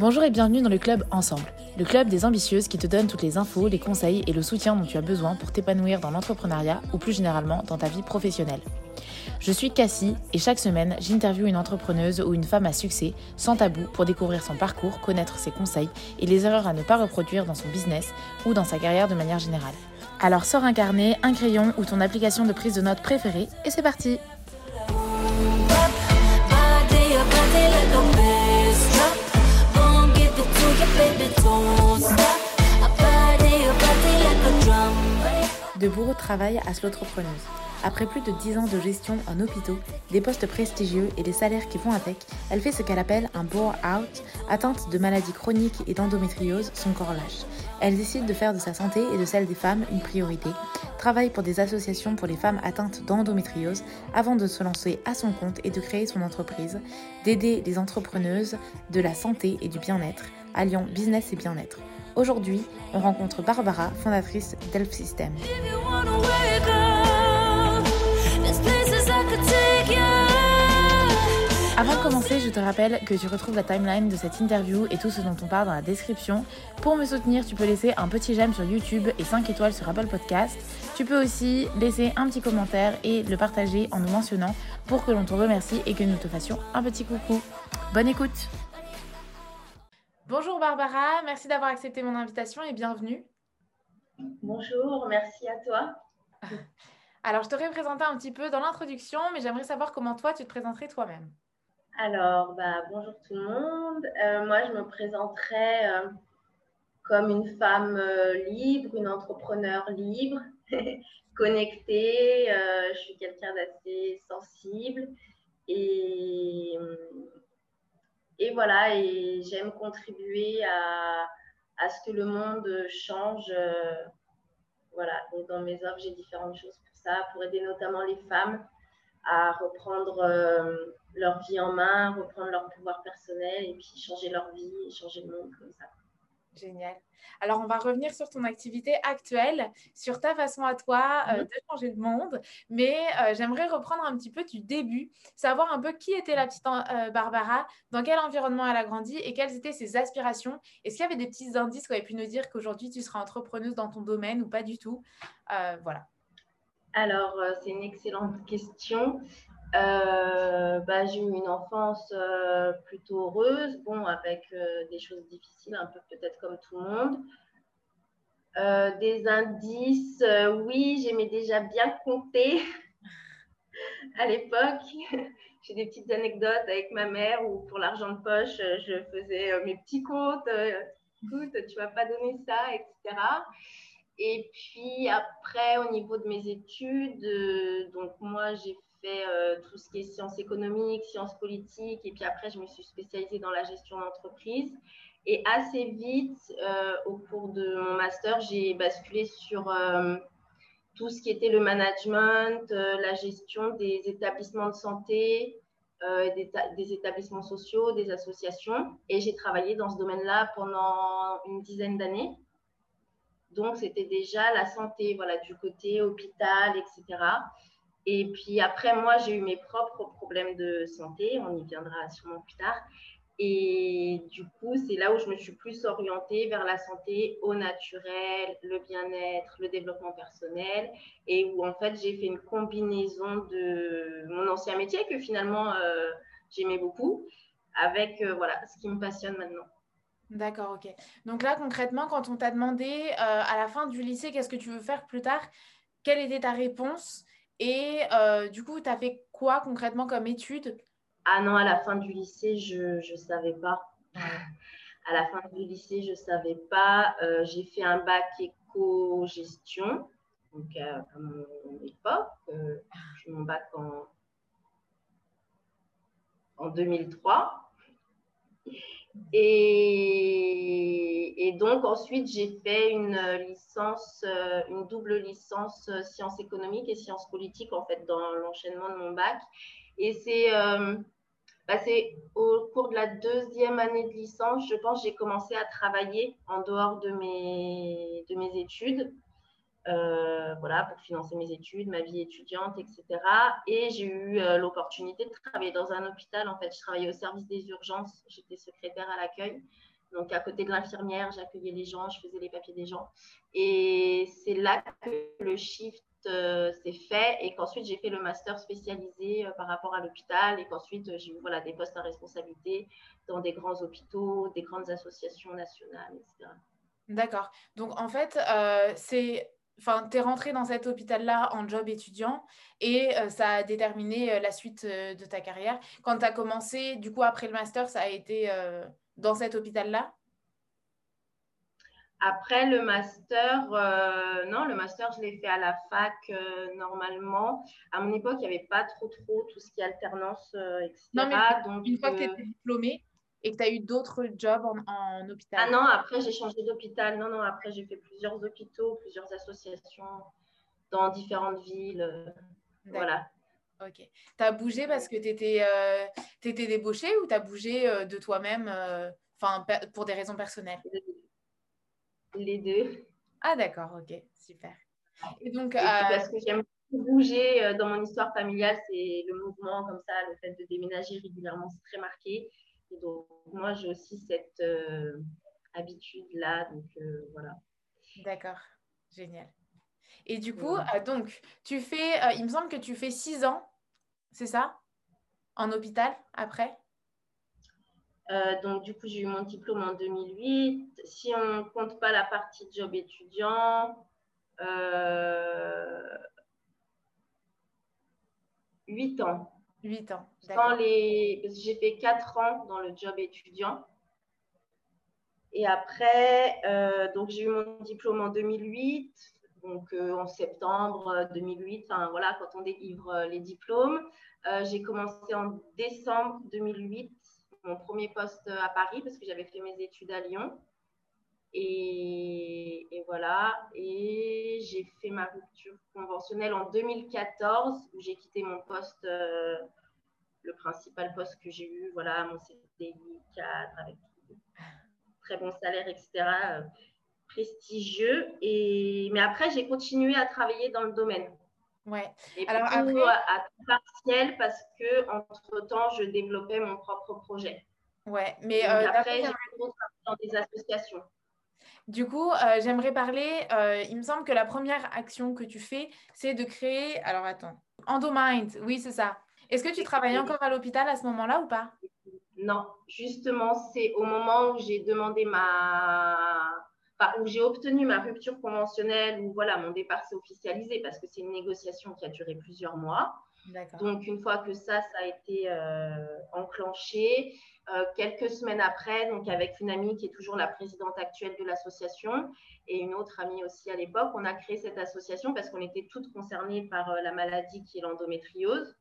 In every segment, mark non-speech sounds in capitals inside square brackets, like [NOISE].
Bonjour et bienvenue dans le club Ensemble, le club des ambitieuses qui te donne toutes les infos, les conseils et le soutien dont tu as besoin pour t'épanouir dans l'entrepreneuriat ou plus généralement dans ta vie professionnelle. Je suis Cassie et chaque semaine, j'interviewe une entrepreneuse ou une femme à succès sans tabou pour découvrir son parcours, connaître ses conseils et les erreurs à ne pas reproduire dans son business ou dans sa carrière de manière générale. Alors sors un carnet, un crayon ou ton application de prise de notes préférée et c'est parti De bourreau de travail à slotropreneuse. Après plus de 10 ans de gestion en hôpitaux, des postes prestigieux et des salaires qui vont avec, elle fait ce qu'elle appelle un bore-out, atteinte de maladies chroniques et d'endométriose, son corps lâche. Elle décide de faire de sa santé et de celle des femmes une priorité, travaille pour des associations pour les femmes atteintes d'endométriose avant de se lancer à son compte et de créer son entreprise, d'aider les entrepreneuses de la santé et du bien-être, alliant business et bien-être. Aujourd'hui, on rencontre Barbara, fondatrice d'Elf System. Avant de commencer, je te rappelle que tu retrouves la timeline de cette interview et tout ce dont on parle dans la description. Pour me soutenir, tu peux laisser un petit j'aime sur YouTube et 5 étoiles sur Apple Podcast. Tu peux aussi laisser un petit commentaire et le partager en nous mentionnant pour que l'on te remercie et que nous te fassions un petit coucou. Bonne écoute Bonjour Barbara, merci d'avoir accepté mon invitation et bienvenue. Bonjour, merci à toi. [LAUGHS] Alors, je t'aurais présenté un petit peu dans l'introduction, mais j'aimerais savoir comment toi, tu te présenterais toi-même. Alors, bah, bonjour tout le monde. Euh, moi, je me présenterai euh, comme une femme euh, libre, une entrepreneur libre, [LAUGHS] connectée. je suis quelqu'un d'assez sensible. Et, et voilà, et j'aime contribuer à, à, ce que le monde change. voilà, donc dans mes offres, j'ai différentes choses pour ça, pour aider notamment les femmes à reprendre leur vie en main, reprendre leur pouvoir personnel et puis changer leur vie changer le monde comme ça. Génial. Alors, on va revenir sur ton activité actuelle, sur ta façon à toi euh, mhm. de changer le monde. Mais euh, j'aimerais reprendre un petit peu du début, savoir un peu qui était la petite euh, Barbara, dans quel environnement elle a grandi et quelles étaient ses aspirations. Est-ce qu'il y avait des petits indices qui auraient pu nous dire qu'aujourd'hui tu seras entrepreneuse dans ton domaine ou pas du tout? Voilà. Alors, c'est une excellente question. Euh, bah, j'ai eu une enfance euh, plutôt heureuse, bon, avec euh, des choses difficiles, un peu peut-être comme tout le monde. des indices, oui, j'aimais déjà bien compter [LAUGHS] à l'époque. [LAUGHS] j'ai des petites anecdotes avec ma mère où pour l'argent de poche, je faisais mes petits comptes. écoute, tu vas pas donner ça, etc. Et puis après, au niveau de mes études, donc moi, j'ai euh, tout ce qui est sciences économiques, sciences politiques, et puis après, je me suis spécialisée dans la gestion d'entreprise. Et assez vite, euh, au cours de mon master, j'ai basculé sur euh, tout ce qui était le management, la gestion des établissements de santé, des, des, établissements sociaux, des associations. Et j'ai travaillé dans ce domaine-là pendant une dizaine d'années. Donc, c'était déjà la santé, voilà, du côté hôpital, etc. Et puis après, moi, j'ai eu mes propres problèmes de santé. On y viendra sûrement plus tard. Et du coup, c'est là où je me suis plus orientée vers la santé au naturel, le bien-être, le développement personnel, et où en fait j'ai fait une combinaison de mon ancien métier que finalement euh, j'aimais beaucoup, avec euh, voilà ce qui me passionne maintenant. D'accord, ok. Donc là, concrètement, quand on t'a demandé euh, à la fin du lycée qu'est-ce que tu veux faire plus tard, quelle était ta réponse et euh, du coup, tu as fait quoi concrètement comme étude? Ah non, à la fin du lycée, je ne savais pas. [LAUGHS] À la fin du lycée, je ne savais pas. Euh, j'ai fait un bac éco-gestion, donc euh, à mon époque. j'ai fait mon bac en, en 2003. Et, donc, ensuite, j'ai fait une licence, euh, une double licence euh, sciences économiques et sciences politiques, en fait, dans l'enchaînement de mon bac. Et c'est euh, bah, au cours de la deuxième année de licence, je pense, j'ai commencé à travailler en dehors de mes, de mes études. Euh, voilà, pour financer mes études, ma vie étudiante, etc. Et j'ai eu euh, l'opportunité de travailler dans un hôpital. En fait, je travaillais au service des urgences. J'étais secrétaire à l'accueil. Donc, à côté de l'infirmière, j'accueillais les gens, je faisais les papiers des gens. Et c'est là que le shift euh, s'est fait et qu'ensuite j'ai fait le master spécialisé par rapport à l'hôpital et qu'ensuite j'ai eu voilà, des postes à responsabilité dans des grands hôpitaux, des grandes associations nationales, etc. D'accord. Donc en fait, c'est enfin, tu es rentré dans cet hôpital-là en job étudiant et ça a déterminé la suite de ta carrière. Quand tu as commencé, du coup, après le master, ça a été dans cet hôpital-là? Après le master, euh, non, le master, je l'ai fait à la fac euh, normalement. À mon époque, il n'y avait pas trop, trop tout ce qui est alternance, euh, etc. Non, mais Donc, une fois que tu étais diplômée et que tu as eu d'autres jobs en, hôpital? Ah non, après, j'ai changé d'hôpital. Non, non, après, j'ai fait plusieurs hôpitaux, plusieurs associations dans différentes villes. Voilà. Ok. Tu as bougé parce que tu étais, étais, débauchée ou tu as bougé de toi-même enfin pour des raisons personnelles? Les deux. Ah d'accord, ok, super. Et donc, euh, parce que j'aime bouger euh, dans mon histoire familiale, c'est le mouvement comme ça, le fait de déménager régulièrement, c'est très marqué. Et donc, moi, j'ai aussi cette euh, habitude-là. Donc, voilà. D'accord, génial. Et du coup, donc, tu fais, il me semble que tu fais six ans, c'est ça? En hôpital après? Euh, donc, du coup, j'ai eu mon diplôme en 2008. Si on ne compte pas la partie job étudiant, euh, 8 ans. 8 ans. Les... J'ai fait 4 ans dans le job étudiant. Et après, euh, donc j'ai eu mon diplôme en 2008, donc euh, en septembre 2008, enfin voilà, quand on délivre les diplômes. j'ai commencé en décembre 2008 mon premier poste à Paris parce que j'avais fait mes études à Lyon. Et, voilà. Et j'ai fait ma rupture conventionnelle en 2014 où j'ai quitté mon poste, euh, le principal poste que j'ai eu, voilà, mon CDI cadre avec très bon salaire, etc. Euh, prestigieux. Et, mais après, j'ai continué à travailler dans le domaine. Ouais. Et Alors après... à temps partiel parce que entre temps, je développais mon propre projet. Ouais, mais euh, après, j'ai dans des associations. Du coup, euh, j'aimerais parler. Euh, il me semble que la première action que tu fais, c'est de créer. Alors attends, Endomind, oui, c'est ça. Est-ce que tu travaillais encore à l'hôpital à ce moment-là ou pas? Non, justement, c'est au moment où j'ai demandé ma où j'ai obtenu ma rupture conventionnelle, où voilà, mon départ s'est officialisé parce que c'est une négociation qui a duré plusieurs mois. Donc, une fois que ça, ça a été euh, enclenché, euh, quelques semaines après, donc avec une amie qui est toujours la présidente actuelle de l'association et une autre amie aussi à l'époque, on a créé cette association parce qu'on était toutes concernées par euh, la maladie qui est l'endométriose.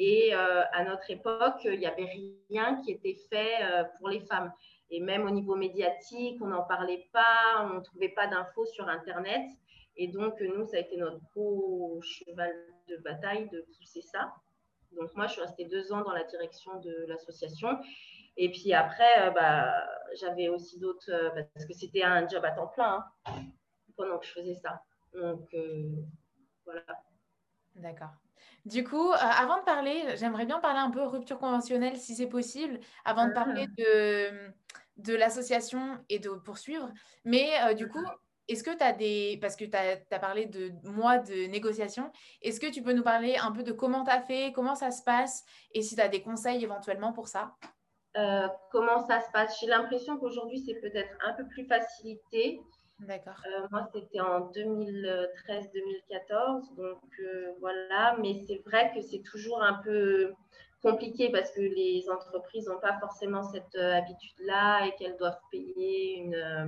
Et à notre époque, il n'y avait rien qui était fait pour les femmes. Et même au niveau médiatique, on n'en parlait pas, on ne trouvait pas d'infos sur Internet. Et donc, nous, ça a été notre gros cheval de bataille de pousser ça. Donc, moi, je suis restée deux ans dans la direction de l'association. Et puis après, euh, bah, j'avais aussi d'autres, euh, parce que c'était un job à temps plein hein, pendant que je faisais ça. Donc, euh, voilà. D'accord. Du coup, avant de parler, j'aimerais bien parler un peu rupture conventionnelle si c'est possible, avant de parler ah. de, de l'association et de poursuivre. Mais euh, du coup, est-ce que tu as des... Parce que tu as, parlé de mois de négociation. Est-ce que tu peux nous parler un peu de comment tu as fait, comment ça se passe et si tu as des conseils éventuellement pour ça? Euh, Comment ça se passe? J'ai l'impression qu'aujourd'hui, c'est peut-être un peu plus facilité. D'accord. Euh, moi, c'était en 2013-2014. Donc voilà, mais c'est vrai que c'est toujours un peu compliqué parce que les entreprises n'ont pas forcément cette euh, habitude-là et qu'elles doivent payer une, euh,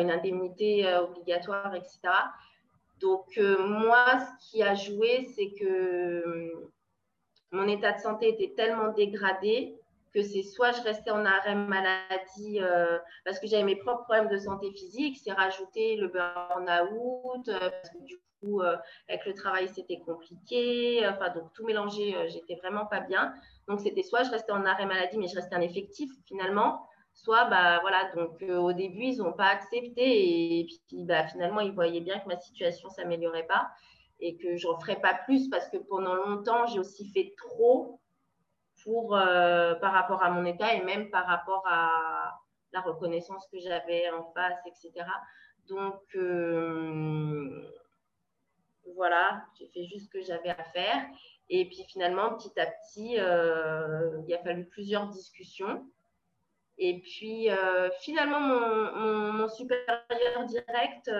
une indemnité euh, obligatoire, etc. Donc, moi, ce qui a joué, c'est que mon état de santé était tellement dégradé que c'est soit je restais en arrêt maladie parce que j'avais mes propres problèmes de santé physique, c'est rajouter le burn-out, parce que du euh, avec le travail, c'était compliqué. Enfin, donc tout mélangé, euh, j'étais vraiment pas bien. Donc c'était soit je restais en arrêt maladie, mais je restais un effectif finalement. Soit, bah voilà, donc euh, au début, ils n'ont pas accepté et, puis bah, finalement, ils voyaient bien que ma situation s'améliorait pas et que j'en ferais pas plus parce que pendant longtemps, j'ai aussi fait trop pour, par rapport à mon état et même par rapport à, la reconnaissance que j'avais en face, etc. Donc, voilà, j'ai fait juste ce que j'avais à faire. Et puis finalement, petit à petit, il a fallu plusieurs discussions. Et puis finalement, mon, supérieur direct,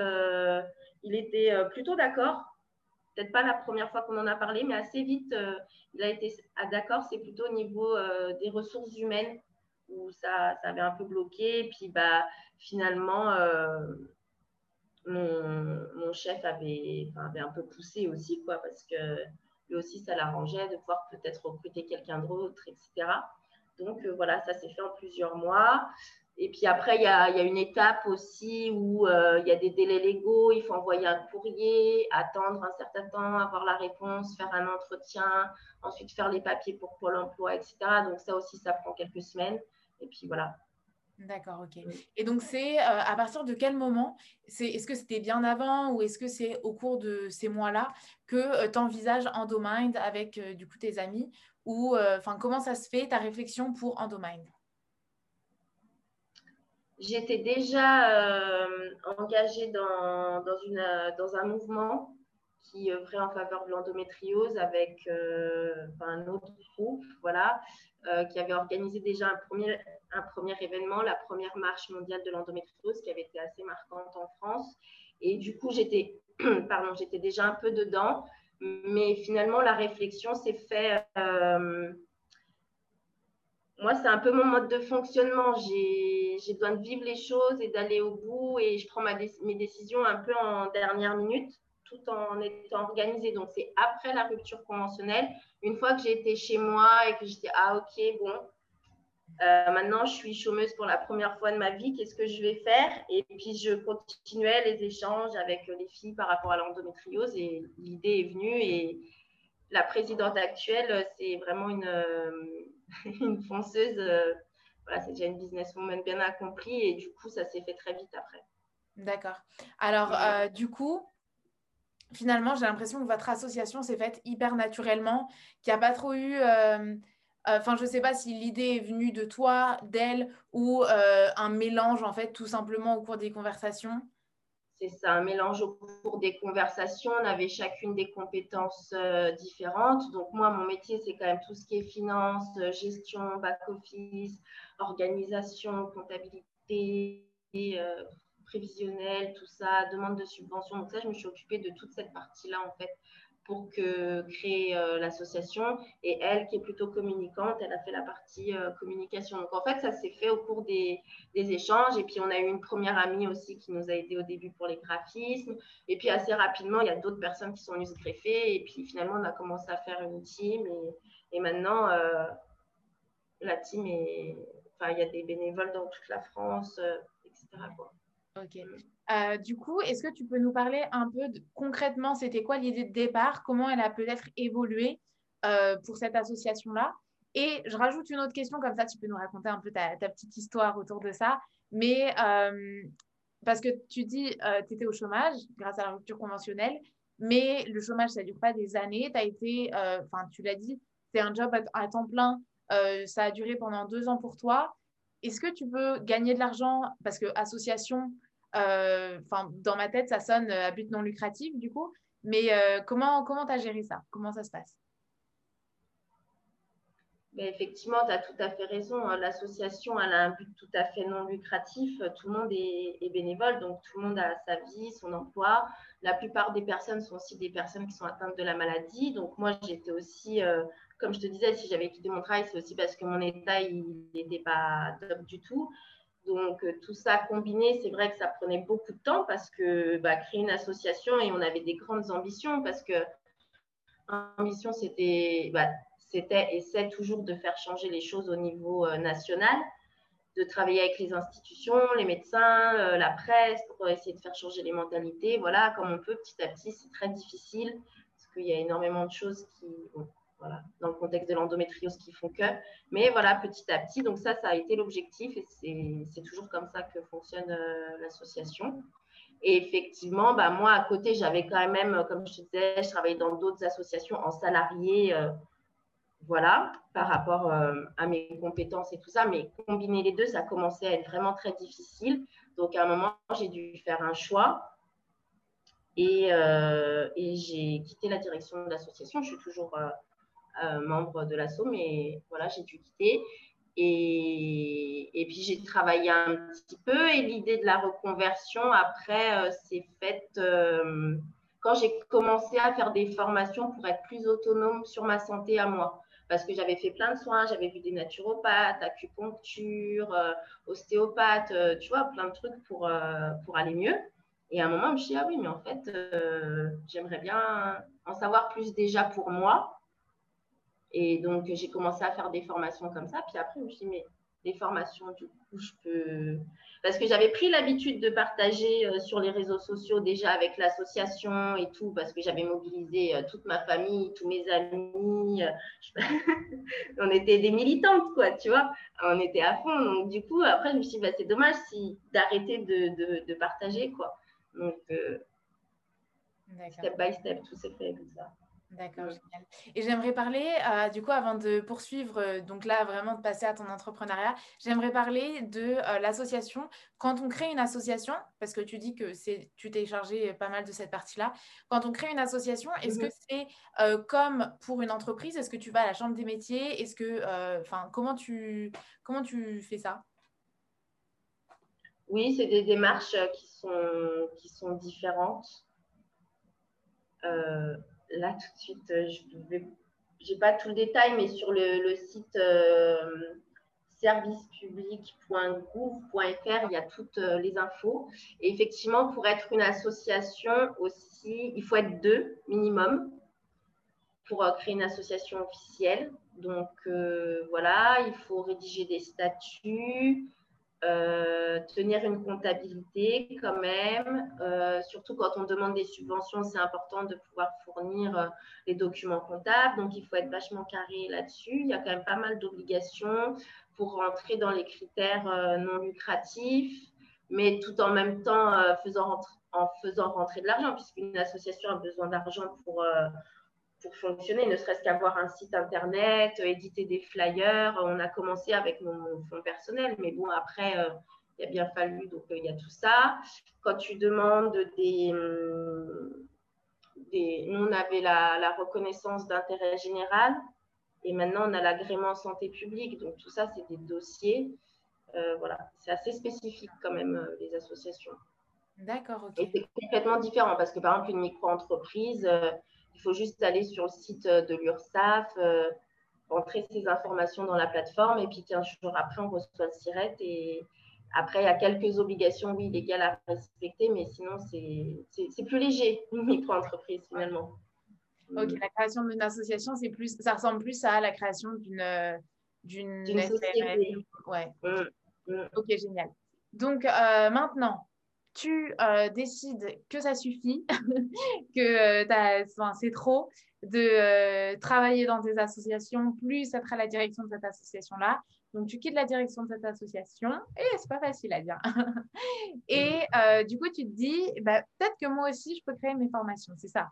il était plutôt d'accord peut-être pas la première fois qu'on en a parlé, mais assez vite, euh, il a été d'accord. C'est plutôt au niveau euh, des ressources humaines où ça, avait un peu bloqué. Et puis, bah, finalement, euh, mon, chef avait, avait, un peu poussé aussi, quoi, parce que lui aussi, ça l'arrangeait de pouvoir peut-être recruter quelqu'un d'autre, etc. Donc, voilà, ça s'est fait en plusieurs mois. Et puis après, il y a, une étape aussi où euh, il y a des délais légaux, il faut envoyer un courrier, attendre un certain temps, avoir la réponse, faire un entretien, ensuite faire les papiers pour Pôle emploi, etc. Donc ça aussi, ça prend quelques semaines. Et puis voilà. D'accord, ok. Et donc c'est euh, à partir de quel moment Est-ce que c'était bien avant ou est-ce que c'est au cours de ces mois-là que euh, tu envisages Endomind avec du coup tes amis Ou enfin comment ça se fait ta réflexion pour Endomind? J'étais déjà euh, engagée dans, une, dans, un mouvement qui œuvrait en faveur de l'endométriose avec euh, un autre groupe, voilà, euh, qui avait organisé déjà un premier, un premier événement, la première marche mondiale de l'endométriose, qui avait été assez marquante en France. Et du coup, j'étais, [CLEARS THROAT] pardon, j'étais déjà un peu dedans, mais finalement, la réflexion s'est faite moi, c'est un peu mon mode de fonctionnement. J'ai besoin de vivre les choses et d'aller au bout et je prends mes décisions un peu en dernière minute tout en étant organisée. Donc, c'est après la rupture conventionnelle, une fois que j'ai été chez moi et que j'étais, ah ok, bon, euh, maintenant je suis chômeuse pour la première fois de ma vie, qu'est-ce que je vais faire? Et puis, je continuais les échanges avec les filles par rapport à l'endométriose et l'idée est venue et la présidente actuelle, c'est vraiment une euh, [LAUGHS] une fonceuse, euh, voilà, c'est déjà une businesswoman bien accomplie et du coup, ça s'est fait très vite après. D'accord. Alors, euh, du coup, finalement, j'ai l'impression que votre association s'est faite hyper naturellement, qu'il n'y a pas trop eu. Euh, enfin, je ne sais pas si l'idée est venue de toi, d'elle, ou un mélange, en fait, tout simplement au cours des conversations? C'est un mélange au cours des conversations. On avait chacune des compétences euh, différentes. Donc moi, mon métier, c'est quand même tout ce qui est finance, euh, gestion, back-office, organisation, comptabilité, euh, prévisionnel, tout ça, demande de subvention. Donc ça, je me suis occupée de toute cette partie-là, en fait, pour que, créer euh, l'association. Et elle, qui est plutôt communicante, elle a fait la partie euh, communication. Donc en fait, ça s'est fait au cours des, échanges. Et puis on a eu une première amie aussi qui nous a aidé au début pour les graphismes. Et puis assez rapidement, il y a d'autres personnes qui sont venues se greffer. Et puis finalement, on a commencé à faire une team. Et, maintenant, euh, la team est. Enfin, il y a des bénévoles dans toute la France, etc. Ok. Euh, du coup, est-ce que tu peux nous parler un peu concrètement, c'était quoi l'idée de départ, comment elle a peut-être évolué euh, pour cette association-là? Et je rajoute une autre question, comme ça tu peux nous raconter un peu ta, petite histoire autour de ça. Mais euh, parce que tu dis, tu étais au chômage grâce à la rupture conventionnelle, mais le chômage, ça ne dure pas des années. As été, enfin, tu l'as dit, c'est un job à temps plein. ça a duré pendant deux ans pour toi. Est-ce que tu peux gagner de l'argent? Parce que association, euh, dans ma tête, ça sonne euh, à but non lucratif, du coup. Mais euh, comment comment tu as géré ça? Comment ça se passe? Effectivement, tu as tout à fait raison. Hein. L'association, elle a un but tout à fait non lucratif. Tout le monde est, bénévole, donc tout le monde a sa vie, son emploi. La plupart des personnes sont aussi des personnes qui sont atteintes de la maladie. Donc moi, j'étais aussi, comme je te disais, si j'avais quitté mon travail, c'est aussi parce que mon état, il n'était pas top du tout. Donc, euh, tout ça combiné, c'est vrai que ça prenait beaucoup de temps parce que bah, créer une association et on avait des grandes ambitions parce que l'ambition, c'était, bah, et c'est toujours de faire changer les choses au niveau euh, national, de travailler avec les institutions, les médecins, euh, la presse pour essayer de faire changer les mentalités. Voilà, comme on peut petit à petit, c'est très difficile parce qu'il y a énormément de choses qui dans le contexte de l'endométriose qui font que. Mais voilà, petit à petit, donc ça, ça a été l'objectif et c'est toujours comme ça que fonctionne euh, l'association. Et effectivement, bah, moi, à côté, j'avais quand même, comme je te disais, je travaillais dans d'autres associations en salarié. Euh, voilà, par rapport à mes compétences et tout ça. Mais combiner les deux, ça commençait à être vraiment très difficile. Donc, à un moment, j'ai dû faire un choix. Et, et j'ai quitté la direction de l'association. Je suis toujours membre de l'asso, mais voilà, j'ai dû quitter. Et, et puis j'ai travaillé un petit peu et l'idée de la reconversion après s'est faite quand j'ai commencé à faire des formations pour être plus autonome sur ma santé à moi. Parce que j'avais fait plein de soins, j'avais vu des naturopathes, acupuncture, euh, ostéopathes, euh, tu vois, plein de trucs pour, euh, pour aller mieux. Et à un moment, je me suis dit, ah oui, mais en fait, j'aimerais bien en savoir plus déjà pour moi. Et donc, j'ai commencé à faire des formations comme ça. Puis après, je me suis dit, mais des formations, du coup, je peux. Parce que j'avais pris l'habitude de partager euh, sur les réseaux sociaux déjà avec l'association et tout, parce que j'avais mobilisé euh, toute ma famille, tous mes amis. Euh, [LAUGHS] on était des militantes, quoi, tu vois. On était à fond. Donc, du coup, après, je me suis dit, bah, c'est dommage si, d'arrêter de, de, partager, quoi. Donc, step by step, tout s'est fait comme ça. D'accord, génial. Et j'aimerais parler, euh, du coup, avant de poursuivre, euh, donc là, vraiment de passer à ton entrepreneuriat, j'aimerais parler de euh, l'association. Quand on crée une association, parce que tu dis que tu t'es chargé pas mal de cette partie-là, quand on crée une association, est-ce que c'est comme pour une entreprise? Est-ce que tu vas à la chambre des métiers? Est-ce que, enfin, comment tu, comment tu fais ça? Oui, c'est des démarches qui sont, qui sont différentes là tout de suite, euh, je n'ai pas tout le détail, mais sur le, site euh, servicepublic.gouv.fr, il y a toutes euh, les infos. Et effectivement, pour être une association aussi, il faut être deux minimum pour créer une association officielle. Donc voilà, il faut rédiger des statuts, euh, tenir une comptabilité quand même. Euh, surtout quand on demande des subventions, c'est important de pouvoir fournir euh, les documents comptables. Donc, il faut être vachement carré là-dessus. Il y a quand même pas mal d'obligations pour rentrer dans les critères non lucratifs, mais tout en même temps faisant en faisant rentrer de l'argent, puisqu'une association a besoin d'argent pour pour fonctionner, ne serait-ce qu'avoir un site internet, euh, éditer des flyers. On a commencé avec mon, fonds personnel, mais bon, après, euh, il a bien fallu, donc euh, il y a tout ça. Quand tu demandes des. Hum, des nous, on avait la, reconnaissance d'intérêt général et maintenant, on a l'agrément santé publique. Donc, tout ça, c'est des dossiers. voilà, c'est assez spécifique quand même, les associations. D'accord, ok. Et c'est complètement différent parce que, par exemple, une micro-entreprise, il faut juste aller sur le site euh, de l'URSSAF, euh, entrer ses informations dans la plateforme et puis 15 jours après, on reçoit le SIRET. Et après, il y a quelques obligations, oui, légales à respecter, mais sinon, c'est plus léger, [LAUGHS] une micro-entreprise finalement. Ok, la création d'une association, c'est plus, ça ressemble plus à la création d'une d'une société. Ouais. Mmh, mmh. Ok, génial. Donc euh, maintenant, tu euh, décides que ça suffit, [LAUGHS] que euh, c'est trop de euh, travailler dans des associations, plus être à la direction de cette association-là. Donc, tu quittes la direction de cette association et c'est pas facile à dire. [LAUGHS] et du coup, tu te dis, bah, peut-être que moi aussi, je peux créer mes formations, c'est ça?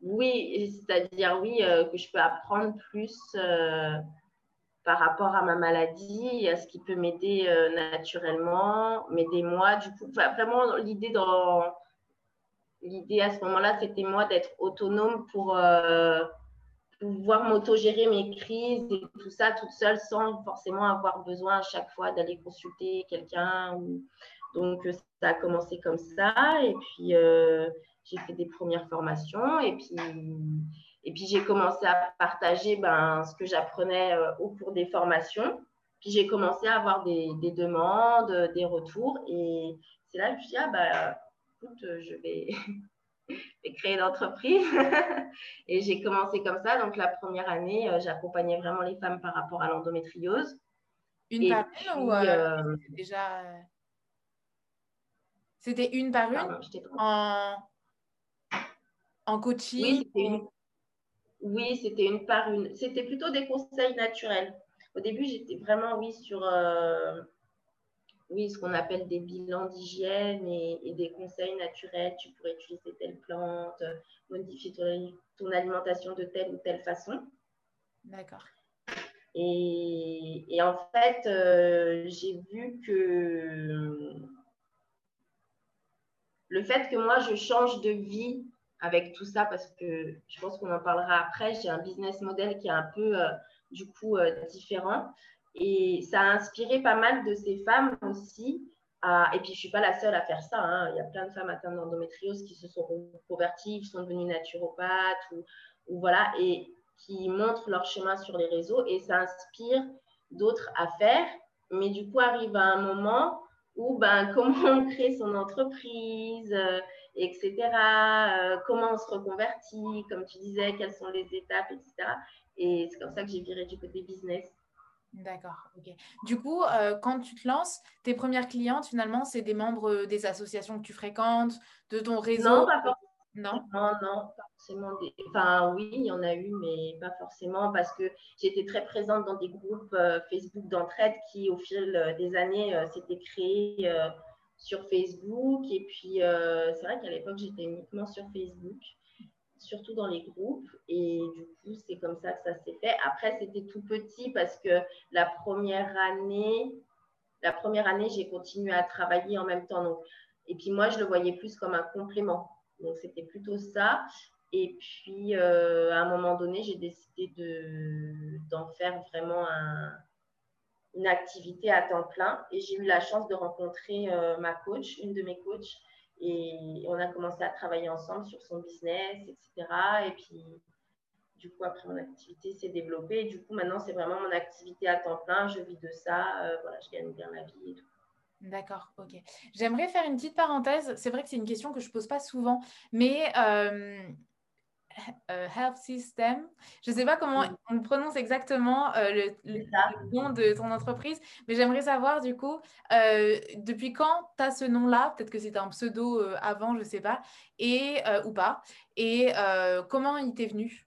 Oui, c'est-à-dire, oui, que je peux apprendre plus par rapport à ma maladie, à ce qui peut m'aider euh, naturellement, m'aider moi. Du coup, vraiment, l'idée l'idée à ce moment-là, c'était moi d'être autonome pour euh, pouvoir m'autogérer mes crises et tout ça toute seule sans forcément avoir besoin à chaque fois d'aller consulter quelqu'un. Donc, ça a commencé comme ça. Et puis, euh, j'ai fait des premières formations. Et puis, et puis, j'ai commencé à partager ben, ce que j'apprenais euh, au cours des formations. Puis, j'ai commencé à avoir des, demandes, des retours. Et c'est là que je me suis dit, ah, bah, écoute, [LAUGHS] je vais, créer une entreprise. [LAUGHS] et j'ai commencé comme ça. Donc, la première année, euh, j'accompagnais vraiment les femmes par rapport à l'endométriose. Une par une ou euh, déjà. C'était une par une en... en coaching Oui, oui, c'était une par une. C'était plutôt des conseils naturels. Au début, j'étais vraiment, oui, sur euh, oui, ce qu'on appelle des bilans d'hygiène et, des conseils naturels. Tu pourrais utiliser telle plante, modifier ton, alimentation de telle ou telle façon. D'accord. Et, et, en fait, euh, j'ai vu que le fait que moi, je change de vie avec tout ça, parce que je pense qu'on en parlera après, j'ai un business model qui est un peu, euh, du coup, euh, différent. Et ça a inspiré pas mal de ces femmes aussi. et puis, je ne suis pas la seule à faire ça. Hein. Il y a plein de femmes atteintes d'endométriose qui se sont reconverties, qui sont devenues naturopathes ou, voilà. Et qui montrent leur chemin sur les réseaux et ça inspire d'autres à faire. Mais du coup, arrive à un moment où ben, [LAUGHS] comment on crée son entreprise, euh, etc. Euh, comment on se reconvertit, comme tu disais, quelles sont les étapes, etc. Et c'est comme ça que j'ai viré du côté business. D'accord, ok. Du coup, euh, quand tu te lances, tes premières clientes, finalement, c'est des membres des associations que tu fréquentes, de ton réseau? Non, pas forcément. Non, non, non, pas forcément. Des... Enfin, oui, il y en a eu, mais pas forcément parce que j'étais très présente dans des groupes euh, Facebook d'entraide qui, au fil euh, des années, euh, s'étaient créés sur Facebook. Et puis, c'est vrai qu'à l'époque, j'étais uniquement sur Facebook, surtout dans les groupes. Et du coup, c'est comme ça que ça s'est fait. Après, c'était tout petit parce que la première année, la première année, j'ai continué à travailler en même temps. Donc, et puis moi, je le voyais plus comme un complément. Donc, c'était plutôt ça. Et puis, euh, à un moment donné, j'ai décidé d'en faire vraiment une activité à temps plein. Et j'ai eu la chance de rencontrer euh, ma coach, une de mes coachs. Et on a commencé à travailler ensemble sur son business, etc. Et puis, du coup, après, mon activité s'est développée. Et du coup, maintenant, c'est vraiment mon activité à temps plein. Je vis de ça. Euh, voilà, je gagne bien la vie. D'accord, ok. J'aimerais faire une petite parenthèse. C'est vrai que c'est une question que je pose pas souvent, mais euh, Health System, je ne sais pas comment on prononce exactement euh, le, nom de ton entreprise, mais j'aimerais savoir du coup, depuis quand tu as ce nom-là? Peut-être que c'était un pseudo avant, je ne sais pas, et, ou pas, et comment il t'est venu?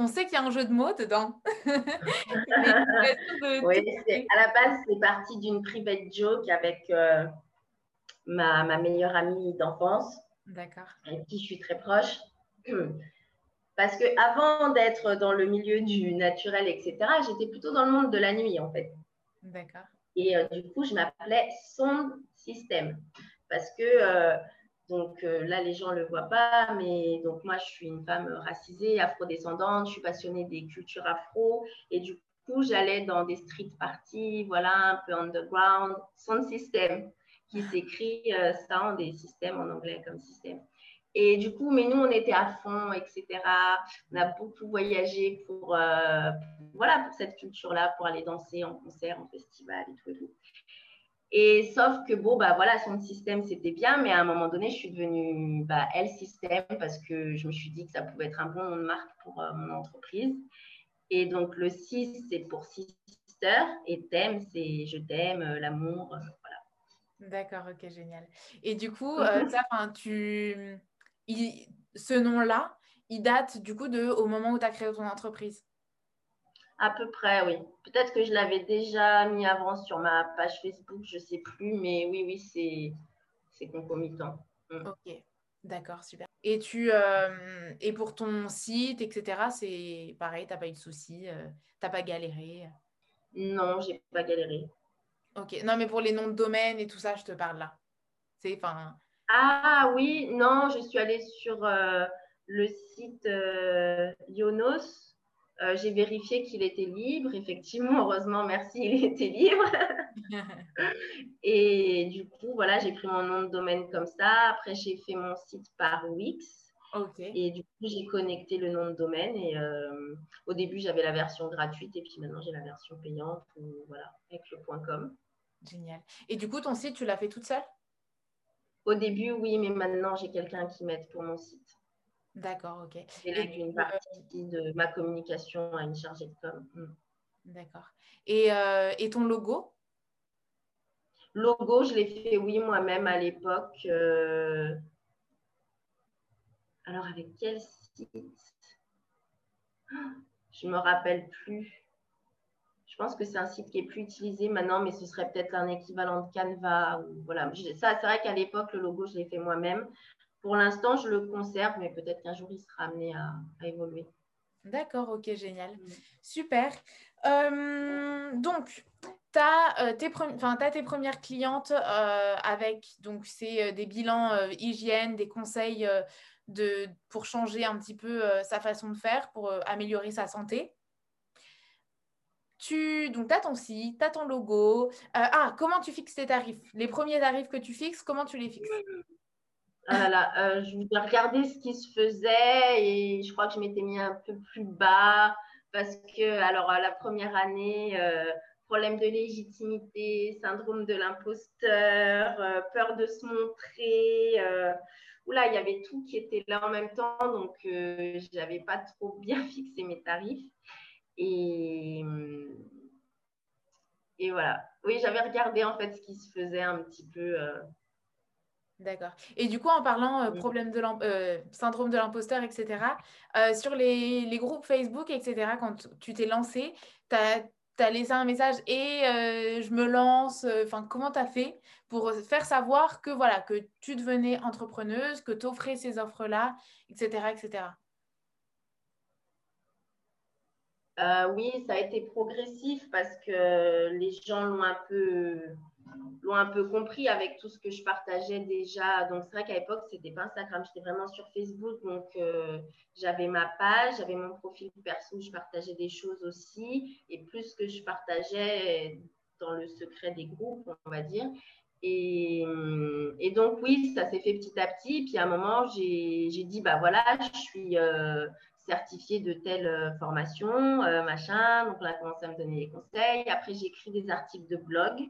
On sait qu'il y a un jeu de mots dedans. [LAUGHS] oui, à la base, c'est parti d'une private joke avec euh, ma, ma, meilleure amie d'enfance. D'accord. Avec qui je suis très proche. [CLEARS THROAT] Parce que avant d'être dans le milieu du naturel, etc., j'étais plutôt dans le monde de la nuit, en fait. D'accord. Et euh, du coup, je m'appelais Sound System. Parce que euh, donc euh, là, les gens ne le voient pas, mais donc moi, je suis une femme racisée, afrodescendante, je suis passionnée des cultures afro. Et du coup, j'allais dans des street parties, voilà, un peu underground, sound system, qui s'écrit euh, sound des systèmes en anglais comme système. Et du coup, mais nous, on était à fond, etc. On a beaucoup voyagé pour, euh, voilà, pour cette culture-là, pour aller danser en concert, en festival et tout et tout. Et sauf que, bon, bah voilà, son système, c'était bien, mais à un moment donné, je suis devenue bah, elle système parce que je me suis dit que ça pouvait être un bon nom de marque pour euh, mon entreprise. Et donc, le 6, c'est pour sister et thème, c'est je t'aime, euh, l'amour. D'accord, ok, génial. Et du coup, ça, tu... ce nom-là, il date du coup de au moment où tu as créé ton entreprise? À peu près, oui. Peut-être que je l'avais déjà mis avant sur ma page Facebook, je ne sais plus, mais oui, oui, c'est concomitant. Mm. Ok, d'accord, super. Et, tu, euh, et pour ton site, etc., c'est pareil, tu n'as pas eu de soucis, euh, tu n'as pas galéré? Non, j'ai pas galéré. Ok, non, mais pour les noms de domaine et tout ça, je te parle là. C'est enfin. Ah oui, non, je suis allée sur euh, le site Yonos euh, j'ai vérifié qu'il était libre. Effectivement, heureusement, merci, il était libre. [LAUGHS] et du coup, voilà, j'ai pris mon nom de domaine comme ça. Après, j'ai fait mon site par Wix. Et du coup, j'ai connecté le nom de domaine. Et euh, au début, j'avais la version gratuite. Et puis maintenant, j'ai la version payante. voilà, avec le .com. Génial. Et du coup, ton site, tu l'as fait toute seule? Au début, oui, mais maintenant, j'ai quelqu'un qui m'aide pour mon site. D'accord, ok. C'est une partie de ma communication à une chargée de com. Mm. D'accord. Et, euh, et, ton logo? Logo, je l'ai fait, oui, moi-même à l'époque. Euh, alors, avec quel site? Je ne me rappelle plus. Je pense que c'est un site qui est plus utilisé maintenant, mais ce serait peut-être un équivalent de Canva. Ou, voilà. Ça, c'est vrai qu'à l'époque, le logo, je l'ai fait moi-même. pour l'instant, je le conserve, mais peut-être qu'un jour, il sera amené à, évoluer. D'accord, ok, génial. Mm. Super. Euh, donc, tu as, euh, tes tes premières clientes euh, avec donc c'est des bilans hygiène, des conseils pour changer un petit peu sa façon de faire, pour améliorer sa santé. Tu donc as ton site, tu as ton logo. ah, comment tu fixes tes tarifs? Les premiers tarifs que tu fixes, comment tu les fixes? Voilà, ah euh, je voulais regarder ce qui se faisait et je crois que je m'étais mis un peu plus bas parce que, alors, la première année, euh, problème de légitimité, syndrome de l'imposteur, euh, peur de se montrer. Oula, il y avait tout qui était là en même temps, donc je n'avais pas trop bien [LAUGHS] fixé mes tarifs. Et, et voilà. Oui, j'avais regardé en fait ce qui se faisait un petit peu D'accord. Et du coup, en parlant euh, problème de euh, syndrome de l'imposteur, etc., euh, sur les, groupes Facebook, etc., quand tu t'es lancé, tu as, laissé un message et je me lance. Enfin, comment tu as fait pour faire savoir que, voilà, que tu devenais entrepreneuse, que tu offrais ces offres-là, etc., etc. oui, ça a été progressif parce que les gens l'ont un peu l'ont un peu compris avec tout ce que je partageais déjà. Donc, c'est vrai qu'à l'époque, ce n'était pas Instagram, j'étais vraiment sur Facebook. Donc, euh, j'avais ma page, j'avais mon profil perso je partageais des choses aussi. Et plus que je partageais dans le secret des groupes, on va dire. Et, et donc, oui, ça s'est fait petit à petit. Puis, à un moment, j'ai dit, bah voilà, je suis. Euh, certifiée de telle euh, formation, machin. Donc, on a commencé à me donner des conseils. Après, j'ai écrit des articles de blog.